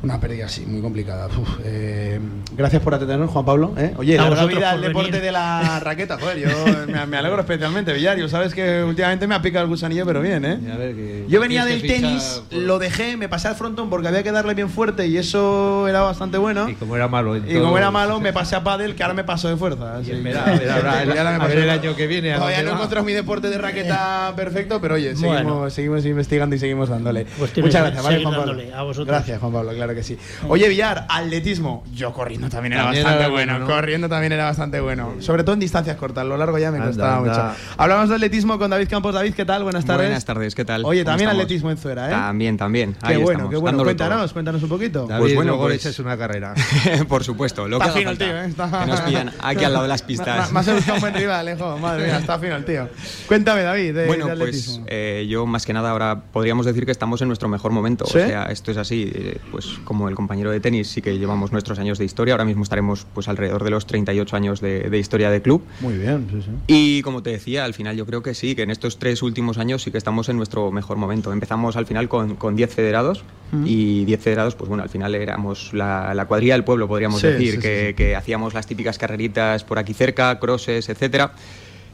Una pérdida así, muy complicada. Uf, eh, gracias por atendernos, Juan Pablo. ¿eh? Oye, A larga vosotros vida al por deporte venir. de la raqueta, joder, yo me, me alegro especialmente, Villario. Sabes que últimamente me ha picado el gusanillo, pero bien, ¿eh? A ver, que- Yo venía del tenis, por- lo dejé, me pasé al frontón porque había que darle bien fuerte y eso era bastante bueno. Y como era malo. en Y como era malo, me pasé a pádel, que ahora me paso de fuerza. así. espera, a ver, ahora, el- Y a ver el año que viene, Todavía no he encontrado mi deporte de raqueta perfecto, pero oye, seguimos, Bueno. seguimos investigando y seguimos dándole. Pues Muchas gracias, ¿vale, Juan Pablo? dándole, a vosotros. Gracias, Juan Pablo, claro que sí. Oye, Villar, atletismo. Yo corriendo también era También bastante era bueno. bueno, ¿no? Corriendo también era bastante bueno. Sobre todo en distancias cortas. Lo largo ya me Anda, costaba anda. mucho. Hablamos de atletismo con David Campos. David, ¿qué tal? Buenas tardes. Buenas tardes, ¿qué tal? Oye, ¿Cómo también estamos? atletismo en Zuera, ¿eh? También, también. Qué bueno, estamos, qué bueno. Cuéntanos, cuéntanos un poquito. David, Pues bueno, le pues- una carrera. Por supuesto, lo Está que fino el tío, ¿eh? Está- Que nos pillan aquí al lado de las pistas. Ha un buen rival, eh. Madre mía, está fino el tío. Cuéntame, David, de, bueno, de pues eh, yo más que nada ahora podríamos decir que estamos en nuestro mejor momento. ¿Sí? O sea, esto es así, eh, pues como el compañero de tenis sí que llevamos nuestros años de historia, ahora mismo estaremos pues alrededor de los 38 años de, de historia de club. Muy bien, sí, sí. Y como te decía, al final yo creo que sí, que en estos tres últimos años sí que estamos en nuestro mejor momento. Empezamos al final con, con 10 federados y 10 federados, pues bueno, al final éramos la, la cuadrilla del pueblo, podríamos Sí, decir, sí, que, que hacíamos las típicas carreritas por aquí cerca, crosses, etcétera.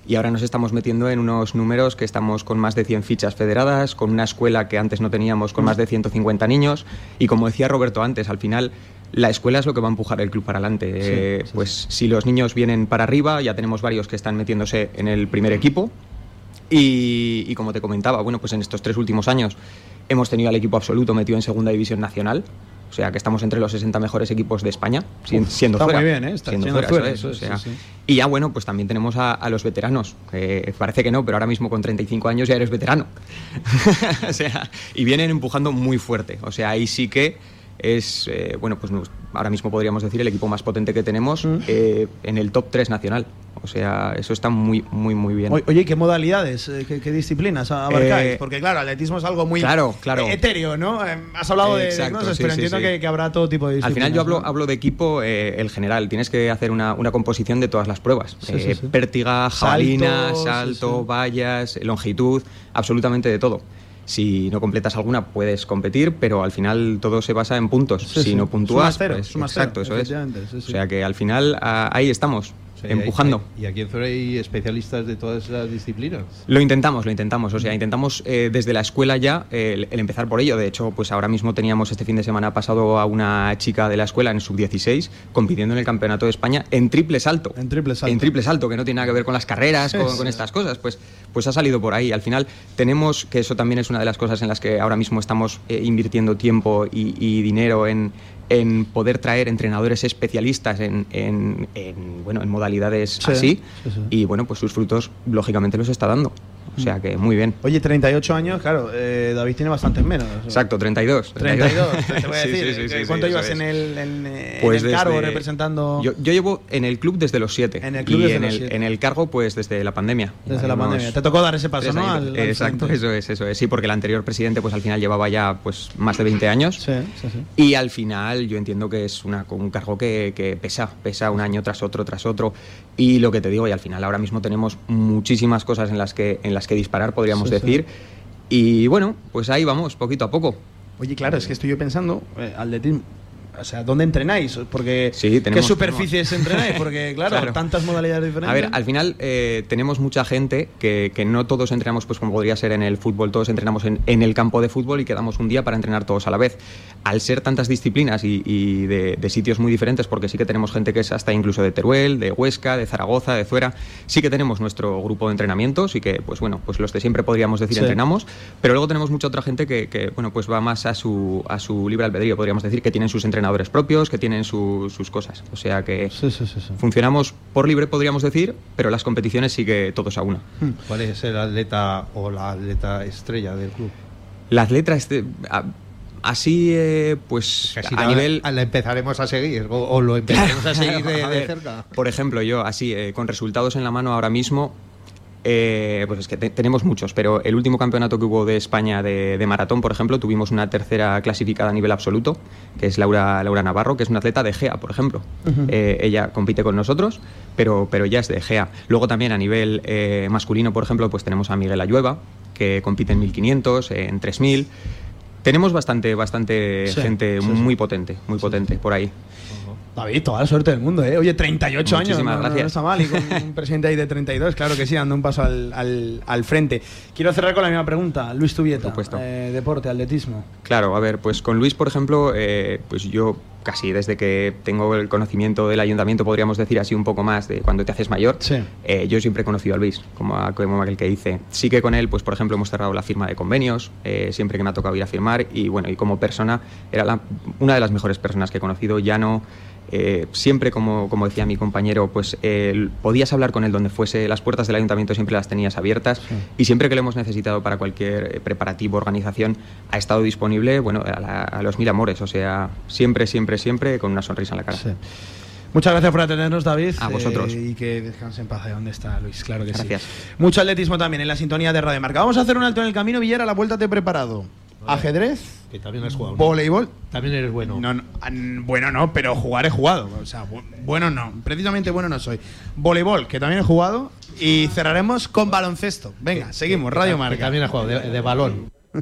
Y ahora nos estamos metiendo en unos números que estamos con más de 100 fichas federadas, con una escuela que antes no teníamos con más de 150 niños. Y como decía Roberto antes, al final la escuela es lo que va a empujar el club para adelante. Eh, pues si los niños vienen para arriba, ya tenemos varios que están metiéndose en el primer equipo. Y, como te comentaba, bueno, pues en estos tres últimos años hemos tenido al equipo absoluto metido en segunda división nacional. O sea, que estamos entre los 60 mejores equipos de España, siendo está fuera. muy bien, ¿eh? Está siendo, siendo fuera, fuera, eso es, eso o sea. es, sí, sí. Y ya, bueno, pues también tenemos a, a los veteranos, que parece que no, pero ahora mismo con 35 años ya eres veterano. o sea, y vienen empujando muy fuerte. O sea, ahí sí que es, eh, bueno, pues ahora mismo podríamos decir el equipo más potente que tenemos Mm. eh, en el top 3 nacional. O sea, eso está muy, muy, muy bien. Oye, ¿y ¿qué modalidades, eh, qué, qué disciplinas abarcáis? Eh, Porque claro, atletismo es algo muy claro, claro. eh, etéreo, ¿no? Has hablado de- de, cosas, sí, pero sí, entiendo sí. Que, que habrá todo tipo de Al disciplinas. final yo hablo, ¿no? hablo de equipo el general. Tienes que hacer una, una composición de todas las pruebas. Pértiga, jabalina, salto, vallas, longitud, absolutamente de todo. Si no completas alguna puedes competir, pero al final todo se basa en puntos. Sí, si sí. no puntúas, Sumas cero, pues, cero, exacto, eso es. sí. O sea que al final ah, ahí estamos, O sea, empujando. y aquí en Zora hay especialistas de todas las disciplinas. Lo intentamos, lo intentamos. O sea, intentamos eh, desde la escuela ya eh, el, el empezar por ello. De hecho, pues ahora mismo teníamos este fin de semana pasado a una chica de la escuela en sub-16 compitiendo en el Campeonato de España en triple salto. En triple salto. En triple salto, que no tiene nada que ver con las carreras, Sí, con, sí. con estas cosas. Pues, pues ha salido por ahí. Al final tenemos, que eso también es una de las cosas en las que ahora mismo estamos eh, invirtiendo tiempo y, y dinero en, en poder traer entrenadores especialistas en, en- en, bueno, en modalidades Sí, así. sí, sí. Y bueno, pues sus frutos lógicamente los está dando. O sea que muy bien. Oye, 38 años, claro, eh, David tiene bastantes menos. Exacto, 32. 32, te voy a decir. sí, sí, sí, ¿Cuánto llevas en el, en, Pues en el cargo desde- representando? Yo, yo llevo en el club desde los 7. En el club y desde en, los el, siete. en el cargo, pues desde la pandemia. Desde la pandemia. Te tocó dar ese paso, ¿no? Al- al Exacto, frente. eso es, eso es. Sí, porque el anterior presidente, pues al final llevaba ya pues más de 20 años. Sí, sí, sí. Y al final yo entiendo que es una, un cargo que, que pesa, pesa un año tras otro, tras otro. Y lo que te digo, y al final ahora mismo tenemos muchísimas cosas en las que, en las que disparar, podríamos Sí, sí. decir. Y bueno, pues ahí vamos, poquito a poco. Oye, claro, es que estoy yo pensando, eh, atletismo. O sea, ¿dónde entrenáis? Porque Sí, ¿qué tenemos- superficies entrenáis? Porque claro, Claro. tantas modalidades diferentes. A ver, al final eh, tenemos mucha gente que, que no todos entrenamos pues como podría ser en el fútbol, todos entrenamos en, en el campo de fútbol y quedamos un día para entrenar todos a la vez. Al ser tantas disciplinas y, y de, de sitios muy diferentes, porque sí que tenemos gente que es hasta incluso de Teruel, de Huesca, de Zaragoza, de Zuera, sí que tenemos nuestro grupo de entrenamientos y que, pues bueno, pues los de siempre podríamos decir Sí. entrenamos, pero luego tenemos mucha otra gente que, que, bueno, pues va más a su, a su libre albedrío, podríamos decir, que tienen sus entrenadores propios, que tienen su- sus cosas. O sea que Sí, sí, sí. sí. funcionamos por libre, podríamos decir, pero las competiciones sí que todos a una. ¿Cuál es el atleta o la atleta estrella del club? Las letras, de- a- así, eh, pues a la- nivel... la empezaremos a seguir o, o lo empezaremos a seguir de, A de ver, cerca. Por ejemplo, yo así, eh, con resultados en la mano ahora mismo, eh, pues es que te- tenemos muchos, pero el último campeonato que hubo de España de, de maratón, por ejemplo, tuvimos una tercera clasificada a nivel absoluto, que es Laura, Laura Navarro, que es una atleta de GEA, por ejemplo. Eh, ella compite con nosotros, pero, pero ya es de GEA. Luego también a nivel eh, masculino, por ejemplo, pues tenemos a Miguel Ayueva, que compite en 1500, en 3000. Tenemos bastante, bastante Sí, gente sí, sí. muy potente, muy potente por ahí. David, toda la suerte del mundo, ¿eh? Oye, 38 años. Muchísimas no- no- gracias. No está mal. Y con un presidente ahí de 32, claro que sí, dando un paso al, al- al frente. Quiero cerrar con la misma pregunta. Luis Tubieta, Por supuesto. eh, deporte, atletismo. Claro, a ver, pues con Luis, por ejemplo, eh, pues yo casi desde que tengo el conocimiento del ayuntamiento, podríamos decir así un poco más de cuando te haces mayor, Sí. eh, yo siempre he conocido a Luis, como, a- como aquel que dice. Sí que con él, pues por ejemplo, hemos cerrado la firma de convenios, eh, siempre que me ha tocado ir a firmar, y bueno, y como persona, era la- una de las mejores personas que he conocido, ya no... eh, siempre, como, como decía mi compañero, pues eh, podías hablar con él donde fuese, las puertas del ayuntamiento siempre las tenías abiertas y siempre que lo hemos necesitado para cualquier eh, preparativo, organización, ha estado disponible, bueno, a, la- a los mil amores, o sea, siempre, siempre, siempre con una sonrisa en la cara. Sí. Muchas gracias por atendernos, David. A vosotros. eh, y que descanse en paz. ¿eh? ¿Dónde está Luis? Claro que Gracias. sí. Mucho atletismo también en la sintonía de Radio Marca. Vamos a hacer un alto en el camino, Villar, a la vuelta te he preparado. Ajedrez, Que también has jugado. ¿no? voleibol. También eres bueno. No, no, an- bueno no, pero jugar he jugado. O sea, bu- bueno no. Precisamente bueno no soy. Voleibol, que también he jugado. Y cerraremos con baloncesto. Venga, seguimos. Radio Que Marca. también has jugado de, de balón.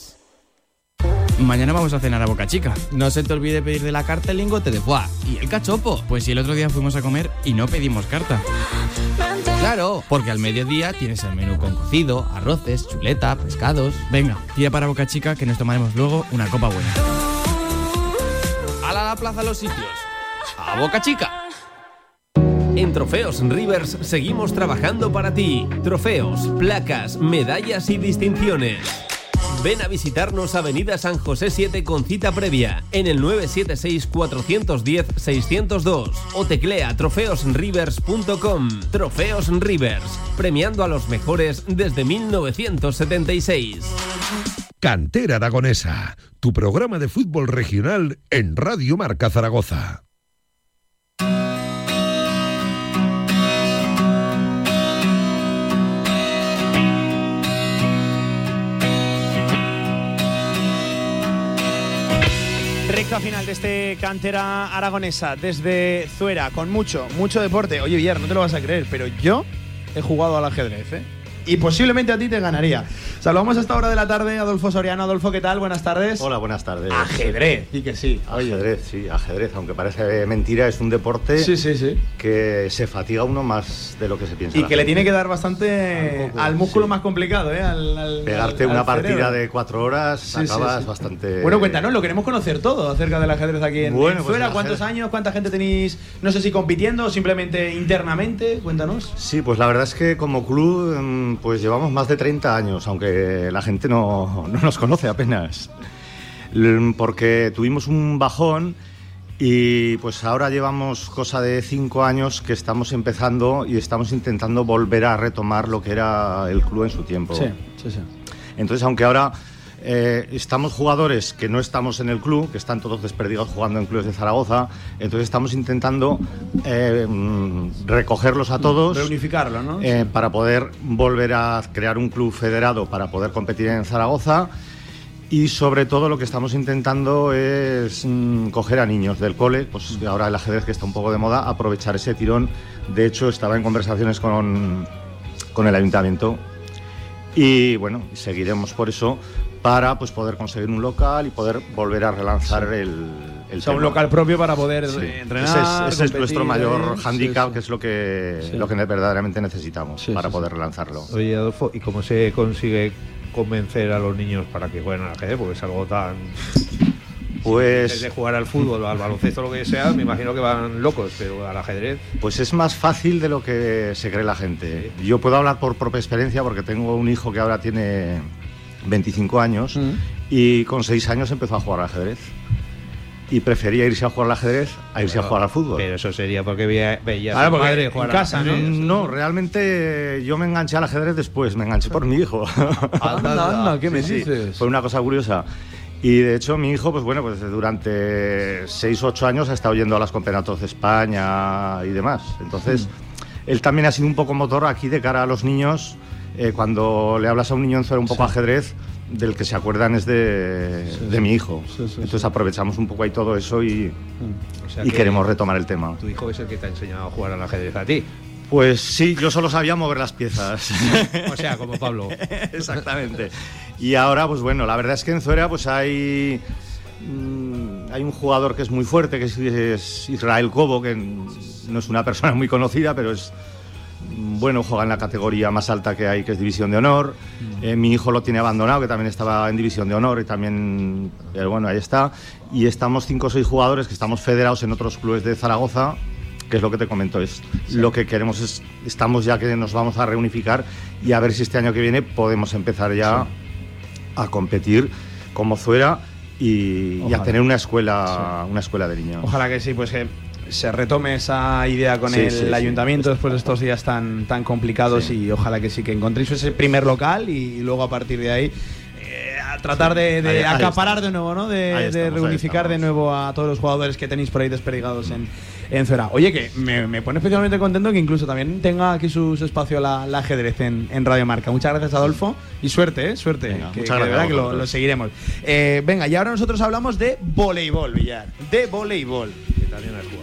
Mañana vamos a cenar a Boca Chica. No se te olvide pedir de la carta el lingote de foie. ¿Y el cachopo? Pues si el otro día fuimos a comer y no pedimos carta. Claro, porque al mediodía tienes el menú con cocido, arroces, chuleta, pescados. Venga, tira para Boca Chica que nos tomaremos luego una copa buena. ¡Hala la plaza los sitios! ¡A Boca Chica! En Trofeos Rivers seguimos trabajando para ti. Trofeos, placas, medallas y distinciones. Ven a visitarnos Avenida San José 7 con cita previa en el 976-410-602 o teclea trofeosrivers.com. Trofeos Rivers, premiando a los mejores desde 1976. Cantera Aragonesa, tu programa de fútbol regional en Radio Marca Zaragoza. Final de este cantera aragonesa desde Zuera con mucho, mucho deporte. Oye, Villar, no te lo vas a creer, pero yo he jugado al ajedrez, ¿eh? Y posiblemente a ti te ganaría. Saludamos a esta hora de la tarde Adolfo Soriano. Adolfo, ¿qué tal? Buenas tardes. Hola, buenas tardes. Ajedrez, y que sí. Ajedrez, sí, ajedrez. Aunque parece mentira, es un deporte sí, sí, sí. que se fatiga uno más de lo que se piensa. Y que le tiene que dar bastante al, músculo más complicado, ¿eh? Al, Pegarte una partida de cuatro horas, acabas bastante. Bueno, cuéntanos, lo queremos conocer todo acerca del ajedrez aquí en, bueno, pues ¿Cuántos años? ¿Cuánta gente tenéis? No sé si compitiendo o simplemente internamente. Cuéntanos. Sí, pues la verdad es que como club, mm, pues llevamos más de 30 años, aunque la gente no, no nos conoce apenas. Porque tuvimos un bajón y pues ahora llevamos cosa de cinco años que estamos empezando y estamos intentando volver a retomar lo que era el club en su tiempo. Sí, sí, sí. Entonces, aunque ahora eh, estamos jugadores que no estamos en el club, que están todos desperdigados jugando en clubes de Zaragoza, entonces estamos intentando eh, mm, recogerlos a todos. Reunificarlo, ¿no? Eh, para poder volver a crear un club federado para poder competir en Zaragoza. Y sobre todo lo que estamos intentando es mm, coger a niños del cole, pues ahora el ajedrez que está un poco de moda, aprovechar ese tirón. De hecho, estaba en conversaciones con, con el ayuntamiento y bueno, seguiremos por eso para pues poder conseguir un local y poder volver a relanzar el, el o sea, un local propio para poder entrenar. Ese es, nuestro mayor handicap, que es lo que, lo que verdaderamente necesitamos para poder relanzarlo. Oye, Adolfo, ¿y cómo se consigue convencer a los niños para que jueguen al ajedrez? Porque es algo tan. Pues. Desde jugar al fútbol, al baloncesto, lo que sea, me imagino que van locos, pero al ajedrez. Pues es más fácil de lo que se cree la gente. Yo puedo hablar por propia experiencia porque tengo un hijo que ahora tiene 25 años y con 6 años empezó a jugar al ajedrez. Y prefería irse a jugar al ajedrez a irse a jugar al fútbol. Pero eso sería porque veía, veía a su madre jugar en casa, ¿no? No, realmente yo me enganché al ajedrez después, me enganché por mi hijo. anda, anda, ¿qué me dices? Fue una cosa curiosa. Y de hecho mi hijo, pues bueno, pues durante 6 o 8 años ha estado yendo a los campeonatos de España y demás. Entonces, él también ha sido un poco motor aquí de cara a los niños eh, cuando le hablas a un niño en un poco ajedrez, del que se acuerdan es de, mi hijo. Entonces aprovechamos un poco ahí todo eso y, y queremos retomar el tema. ¿Tu hijo es el que te ha enseñado a jugar al ajedrez a ti? Pues sí, yo solo sabía mover las piezas. o sea, como Pablo. Exactamente. Y ahora, pues bueno, la verdad es que en Zuera pues hay, mm, hay un jugador que es muy fuerte, que es Israel Cobo, que no es una persona muy conocida, pero es bueno, juega en la categoría más alta que hay, que es División de Honor. Mm. Eh, mi hijo lo tiene abandonado, que también estaba en División de Honor y también, pero bueno, ahí está. Y estamos cinco o seis jugadores que estamos federados en otros clubes de Zaragoza, que es lo que te comento, es lo que queremos es, estamos ya que nos vamos a reunificar y a ver si este año que viene podemos empezar ya a competir como fuera y, a tener una escuela, una escuela de niños. Ojalá que sí, pues que se retome esa idea con el ayuntamiento después de estos días tan, tan complicados y ojalá que sí, que encontréis ese primer local y luego a partir de ahí eh, a tratar de, acaparar de nuevo, ¿no? De, reunificar de nuevo a todos los jugadores que tenéis por ahí desperdigados en, en Zora. Oye, que me, pone especialmente contento que incluso también tenga aquí su, espacio la, ajedrez en, en, Radio Marca. Muchas gracias, Adolfo. Y suerte, ¿eh? Suerte. muchas gracias. que lo, seguiremos. Eh, venga, y ahora nosotros hablamos de voleibol, Villar. De voleibol. Que también has jugado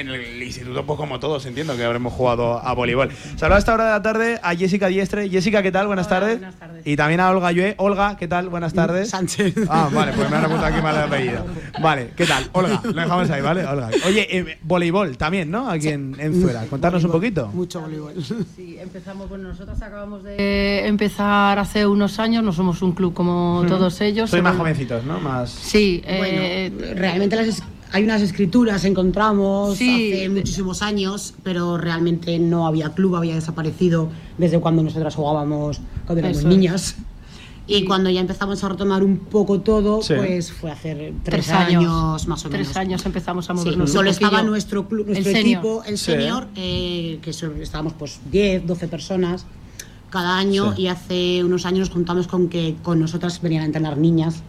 en el instituto, pues como todos, entiendo que habremos jugado a voleibol. Saludos a esta hora de la tarde a Jessica Diestre. Jessica, ¿qué tal? Buenas tardes. buenas tardes. Y también a Olga Yue. Olga, ¿qué tal? Buenas tardes. Sánchez. Ah, vale, pues me han apuntado aquí mal el apellido. Vale, ¿qué tal? Olga, lo dejamos ahí, ¿vale? Olga. Oye, eh, voleibol también, ¿no? Aquí en, en Zuera. Contarnos un poquito. Mucho voleibol. Sí, empezamos, bueno, nosotros acabamos de empezar hace unos años, no somos un club como todos ellos. Soy más jovencitos, ¿no? Más. Sí, eh, Bueno, realmente las hay unas escrituras, encontramos Sí. hace muchísimos años, pero realmente no había club, había desaparecido desde cuando nosotras jugábamos cuando éramos Eso es. niñas. Y cuando ya empezamos a retomar un poco todo, Sí. pues fue hace tres, Tres años, años, más o menos. tres años empezamos a Sí, movernos un solo estaba nuestro club, El nuestro senior. equipo, el Sí. senior, eh, que estábamos pues 10, 12 personas cada año Sí. y hace unos años nos contamos con que con nosotras venían a entrenar niñas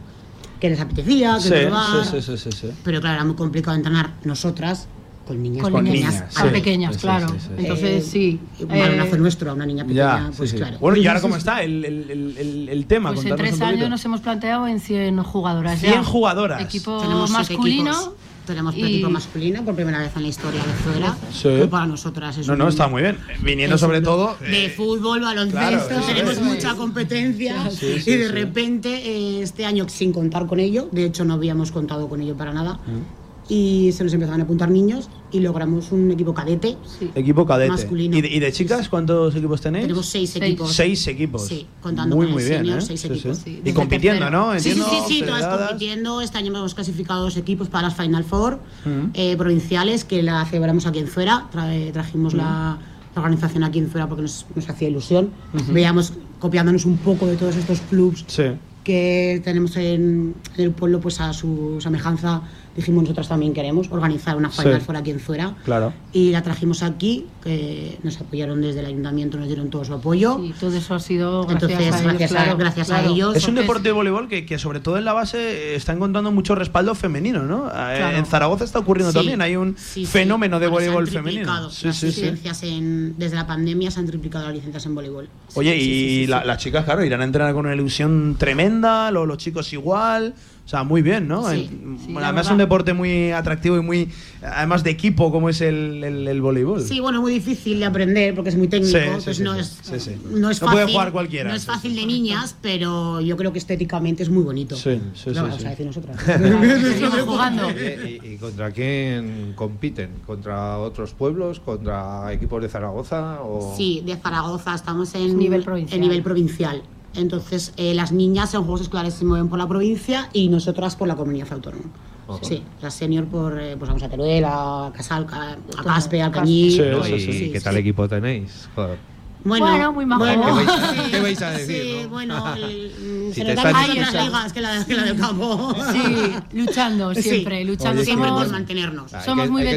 que les apetecía, que Sí, probar, sí, sí, sí, sí, sí. pero claro, era muy complicado entrenar nosotras con niñas Con niñas pequeñas. tan pequeñas, claro. Entonces, sí. Un balonazo eh, nuestro a una niña pequeña, Ya, sí, pues sí. claro. Bueno, ¿y ahora cómo está el, el, el, el- tema? Pues en tres años nos hemos planteado en 100 jugadoras. 100 ya. jugadoras. Equipo Tenemos masculino. equipos. Tenemos y- equipo masculino por primera vez en la historia de fuera. Sí. que para nosotras es No, un- no, está muy bien. Viniendo es sobre un- todo. de eh, fútbol, baloncesto, claro, tenemos es. mucha competencia Sí, sí, y de sí. repente eh, este año sin contar con ello, de hecho no habíamos contado con ello para nada, Mm. Y se nos empezaron a apuntar niños y logramos un equipo cadete. Equipo cadete. Masculino. ¿Y de, y de chicas cuántos equipos tenéis? Tenemos seis equipos. Seis equipos. Sí, contando muy, con muy el bien, senior, ¿eh? seis Sí, equipos. sí. Y compitiendo, tercero. ¿no? Sí, sí, sí, sí, todas compitiendo. Este año hemos clasificado dos equipos para las Final Four Mm. eh, provinciales que la celebramos aquí en Fuera. Tra- trajimos Mm. la, la organización aquí en Fuera porque nos, nos hacía ilusión. Veíamos, copiándonos un poco de todos estos clubs Sí. que tenemos en, en el pueblo, pues a su semejanza, dijimos nosotras también queremos organizar una Final Sí. Four aquí en Fuera. Claro. Y la trajimos aquí, que nos apoyaron desde el ayuntamiento, nos dieron todo su apoyo. Y todo eso ha sido gracias Entonces, a ellos. gracias a- claro, gracias a ellos. Es un deporte de voleibol que, que sobre todo en la base está encontrando mucho respaldo femenino, ¿no? Claro. En Zaragoza está ocurriendo Sí, también, hay un sí, sí. fenómeno de Bueno, se han voleibol triplicado femenino. Las sí, sí. licencias en- desde la pandemia se han triplicado las licencias en voleibol. Oye, sí, y sí, sí, la- sí. las chicas, claro, irán a entrenar con una ilusión tremenda, lo- los, chicos igual. O sea, muy bien, ¿no? Sí, En- sí, bueno, la además es un deporte muy atractivo y muy, además de equipo como es el, el, el voleibol. Sí, bueno, muy difícil de aprender porque es muy técnico, Sí, sí, entonces sí, no, sí, es, sí, sí. no es No fácil. puede jugar cualquiera, No es fácil de niñas, pero yo creo que estéticamente es muy bonito. Sí, sí, sí, vamos sí. a decir nosotras. Seguimos jugando. ¿Y, y- y contra quién compiten? ¿Contra otros pueblos? ¿Contra equipos de Zaragoza? O... Sí, de Zaragoza, estamos en Nivel provincial. en nivel provincial. Entonces, eh, las niñas en juegos escolares se mueven por la provincia y nosotras por la comunidad autónoma. Ajá. Sí, las senior por, eh, pues vamos a Teruel, a Casal, a Caspe, a Cañí. Sí, ¿no? sí, ¿Y sí, sí, qué sí. tal equipo tenéis? Joder. Bueno, Bueno, muy majo. bueno, ¿Qué vais- sí, qué vais a decir, Sí, no? bueno, el- Si se están- otras ligas que la, que la del campo. Sí, luchando Sí. siempre, luchando. Oye, Siempre somos por mantenernos. Hay Somos que- muy que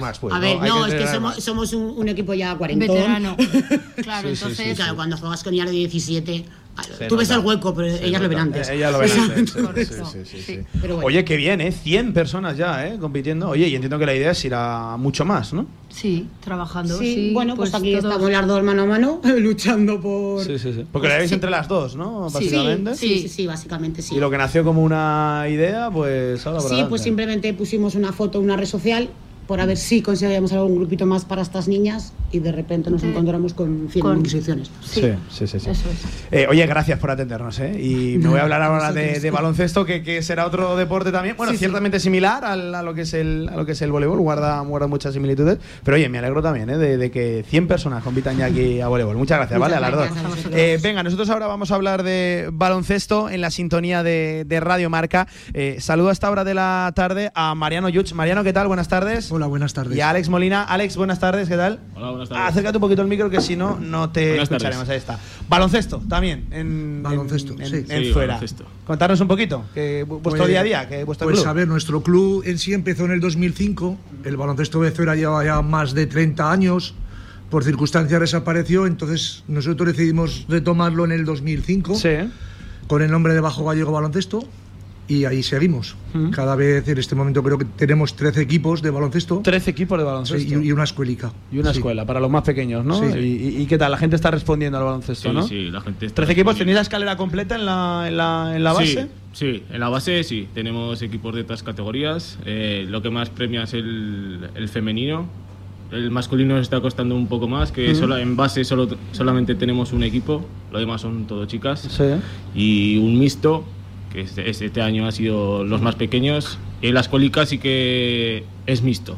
más, pues, a ver, no, es que somos, somos un, un equipo ya cuarentón. veterano. Claro, Sí, sí, entonces. sí, Claro, cuando juegas con niñas de 17, Se tú ves nota. el hueco, pero Se ellas lo ven antes. Eh, ella lo verá. sí, sí, Correcto. sí, sí, sí, Sí. sí. Pero bueno. Oye, qué bien, ¿eh? 100 personas ya, ¿eh? Compitiendo. Oye, y entiendo que la idea es ir a mucho más, ¿no? Sí, trabajando. Sí, Sí, bueno, pues, aquí todos- estamos las dos mano a mano luchando por. Sí, sí, sí. Porque la Pues veis sí. entre las dos, ¿no? Básicamente. Sí, sí, sí, básicamente sí. Y lo que nació como una idea, pues ahora Sí, pues simplemente pusimos una foto en una red social por a ver si conseguíamos algún grupito más para estas niñas y de repente nos encontramos con 100 Con-. Sí, sí, sí. sí. Eso es. Eh, oye, gracias por atendernos, ¿eh? Y me voy a hablar ahora de, baloncesto, que, que será otro deporte también. Bueno, Sí, sí. ciertamente similar al- a, lo que es el, a lo que es el voleibol, guarda, guarda muchas similitudes. Pero oye, me alegro también, ¿eh? De, de que 100 personas compitan ya aquí a voleibol. Muchas gracias, Muchas ¿vale? A las dos. a. Eh, venga, nosotros ahora vamos a hablar de baloncesto en la sintonía de, de Radio Marca. Eh, saludo a esta hora de la tarde a Mariano Yuch. Mariano, ¿qué tal? Buenas tardes. Hola, buenas tardes. Y a Alex Molina. Alex, buenas tardes, ¿qué tal? Hola, buenas tardes. Acércate un poquito el micro que si no, no te Buenas tardes. escucharemos. Ahí está. Baloncesto también. En, Baloncesto, en, sí. en- en Sí, fuera. baloncesto. Contarnos un poquito, que vu- vuestro Pues- día a día, que vuestro Pues club. a ver, nuestro club en sí empezó en el 2005. El baloncesto de Zuera lleva ya más de 30 años. Por circunstancias desapareció, entonces nosotros decidimos retomarlo en el 2005 Sí. con el nombre de Bajo Gallego Baloncesto. Y ahí seguimos. Cada vez en este momento creo que tenemos 13 equipos de baloncesto. 13 equipos de baloncesto. Sí, y, y una escuelica. Y una Sí. escuela, para los más pequeños, ¿no? Sí. Y, y- qué tal? La gente está respondiendo al baloncesto, Sí, ¿no? sí, la gente está 13 equipos. ¿tenéis la escalera completa en la, en la, en la base? Sí, sí, en la base sí. Tenemos equipos de otras categorías. Eh, lo que más premia es el, el femenino. El masculino nos está costando un poco más, que Ujú. solo, en base solo, solamente tenemos un equipo, lo demás son todo chicas. Sí. Y un mixto, que este, este año ha sido los más pequeños. Y en la escuelica sí que es mixto.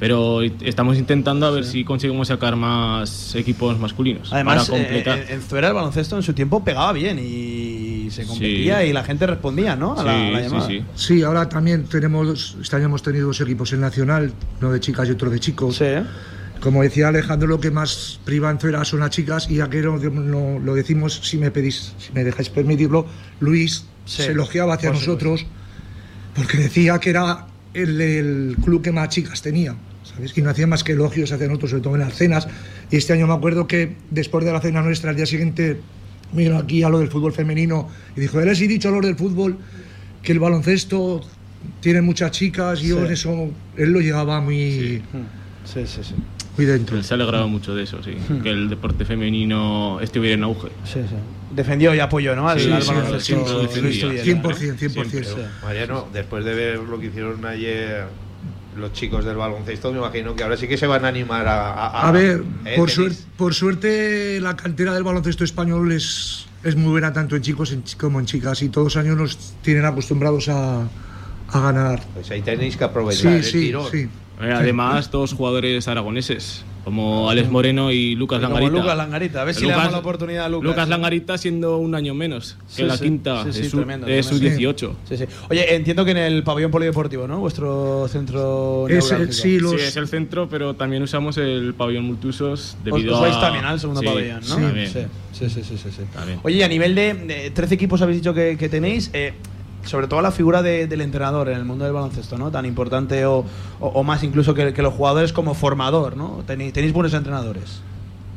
Pero estamos intentando a ver si conseguimos sacar más equipos masculinos. Además, para eh, completar. en, en Zuera el baloncesto en su tiempo pegaba bien y se competía Sí. y la gente respondía, ¿no? A la, a la llamada. Sí, ahora también tenemos, este año hemos tenido dos equipos en Nacional, uno de chicas y otro de chicos. Como decía Alejandro, lo que más priva en Zuera son las chicas y aquí no, no- lo decimos, si me pedís, si me dejáis permitirlo, Luis Sí, se elogiaba hacia por nosotros porque decía que era el, el club que más chicas tenía. ¿Sabes? Y no hacía más que elogios hacia nosotros, sobre todo en las cenas. Y este año me acuerdo que después de la cena nuestra, al día siguiente, vino aquí a lo del fútbol femenino y dijo: Les he dicho a los del fútbol que el baloncesto tiene muchas chicas y yo Sí. eso, él lo llevaba muy, Sí, sí, sí. muy dentro. Él se alegraba mucho de eso, sí. Que el deporte femenino estuviera en auge. Sí, sí. Defendió y apoyó, ¿no? Al, Sí, al sí, baloncesto siempre lo Luis defendía. Tubiera, 100%, 100%. Pero, Mariano, después de ver lo que hicieron ayer los chicos del baloncesto, me imagino que ahora sí que se van a animar a. A, A ver, ¿eh, por, suerte, por suerte la cantera del baloncesto español es, es muy buena tanto en chicos como en chicas y todos los años nos tienen acostumbrados a, a ganar. Pues ahí tenéis que aprovechar Sí, el sí, tirón. sí. Eh, además, todos jugadores aragoneses, como Alex Moreno y Lucas Como Langarita. Lucas Langarita, a ver si le damos la oportunidad a Lucas. Langarita siendo un año menos que Sí, la sí. quinta, Sí, sí, es su, tremendo, es su tremendo. 18. Sí, sí. Oye, entiendo que en el pabellón polideportivo, ¿no? Vuestro centro Es, neurálgico. sí, los- Sí, es el centro, pero también usamos el pabellón multusos debido os, os vais a... también al segundo Sí, pabellón, ¿no? sí. Sí, sí, sí, sí, sí, sí. También. Oye, y a nivel de, de 13 equipos habéis dicho que, que tenéis, eh, sobre todo la figura de- del entrenador en el mundo del baloncesto, ¿no? Tan importante o, o- o más incluso que, que los jugadores como formador, ¿no? Tenéis, tenéis buenos entrenadores.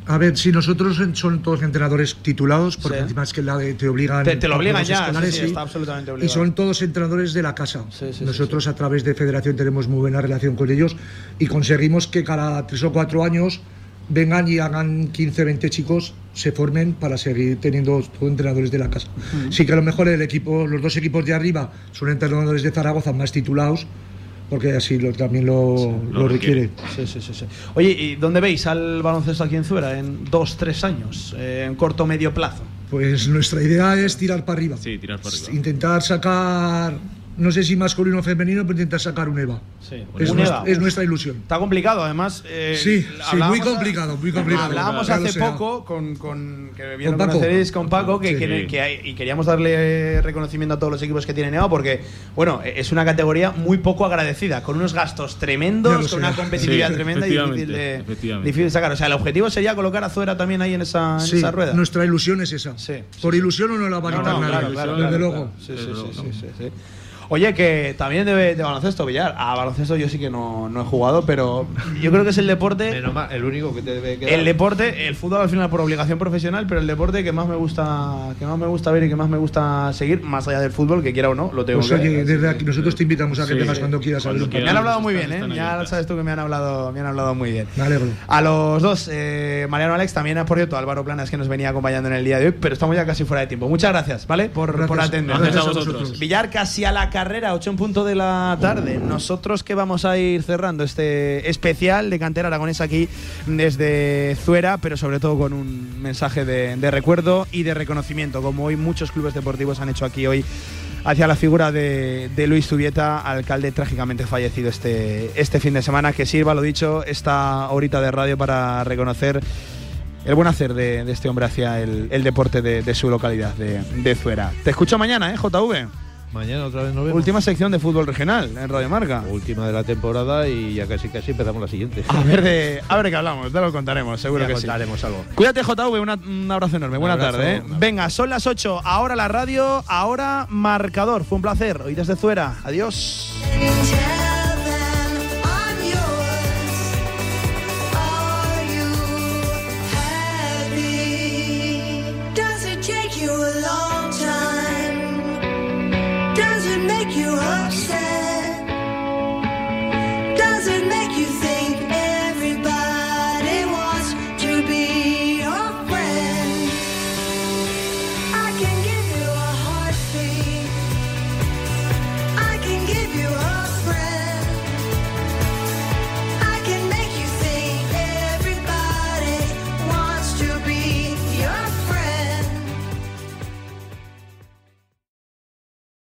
A ver, si nosotros son todos entrenadores titulados, porque Sí. encima es que la te obligan. Te, te lo obligan ya, sí, escolares, sí, sí. está absolutamente Y son todos entrenadores de la casa. sí, Nosotros a través de federación tenemos muy buena relación con ellos y conseguimos que cada tres o cuatro años vengan y hagan 15, 20 chicos, se formen para seguir teniendo todos entrenadores de la casa. Ujú. Sí que a lo mejor el equipo, los dos equipos de arriba son entrenadores de Zaragoza más titulados, porque así lo, también lo, lo requiere. Sí, sí, sí, sí. Oye, ¿y dónde veis al baloncesto aquí en Zuera en dos, tres años? Eh, en corto medio plazo. Pues nuestra idea es tirar para arriba. Sí, tirar para arriba. Intentar sacar, no sé si masculino o femenino, pero intentar sacar un EVA. Sí, Es, un nuestra, EVA. es nuestra ilusión. Está complicado, además. eh, Sí, muy complicado, muy complicado. Hablábamos hace poco con, con que bien Con lo Paco. conoceréis con Paco que, Sí. que- que hay- y queríamos darle reconocimiento a todos los equipos que tienen EVA porque bueno es una categoría muy poco agradecida con unos gastos tremendos con una competitividad Sí, tremenda y difícil de, difícil de sacar o sea el objetivo sería colocar a Zuera también ahí en esa, en Sí, esa rueda nuestra ilusión es esa. Por ilusión no nos la va a No, quitar no, nadie, claro, claro, desde claro, luego. sí, sí, sí. Oye, que también de, de baloncesto, Villar. A baloncesto yo sí que no, no he jugado, pero yo creo que es el deporte. Menos mal, el único que te debe quedar. El deporte, el fútbol al final por obligación profesional, pero el deporte que más me gusta, que más me gusta ver y que más me gusta seguir, más allá del fútbol, que quiera o no, lo tengo Pues que oye, ver. desde aquí nosotros te invitamos a que Sí, vengas cuando quieras a ver Me han hablado muy bien, ¿eh? Ya sabes tú que me han hablado, me han hablado muy bien. Me alegro. A los dos, eh, Mariano Alex, también, por cierto, Álvaro Planas, que nos venía acompañando en el día de hoy, pero estamos ya casi fuera de tiempo. Muchas gracias, ¿vale? Por, Gracias. por atender. Gracias a vosotros. Villar casi a la carrera, 8 en punto de la tarde. Nosotros que vamos a ir cerrando este especial de cantera aragonesa aquí desde Zuera, pero sobre todo con un mensaje de, de recuerdo y de reconocimiento, como hoy muchos clubes deportivos han hecho aquí hoy hacia la figura de, de Luis Zubieta, alcalde trágicamente fallecido este, este fin de semana. Que sirva, lo dicho, esta horita de radio para reconocer el buen hacer de, de este hombre hacia el, el deporte de, de su localidad, de, Zuera. Te escucho mañana, ¿eh, JV? Mañana otra vez nos vemos. Última sección de fútbol regional en Radio Marca. Última de la temporada y ya casi casi empezamos la siguiente. A ver de, a ver qué hablamos, te lo contaremos, seguro Ya que contaremos sí. algo. Cuídate, JV, una- un abrazo enorme. Buena abrazo, tarde. ¿eh? Venga, son las 8, ahora la radio, ahora marcador. Fue un placer. Hoy desde Zuera. Adiós.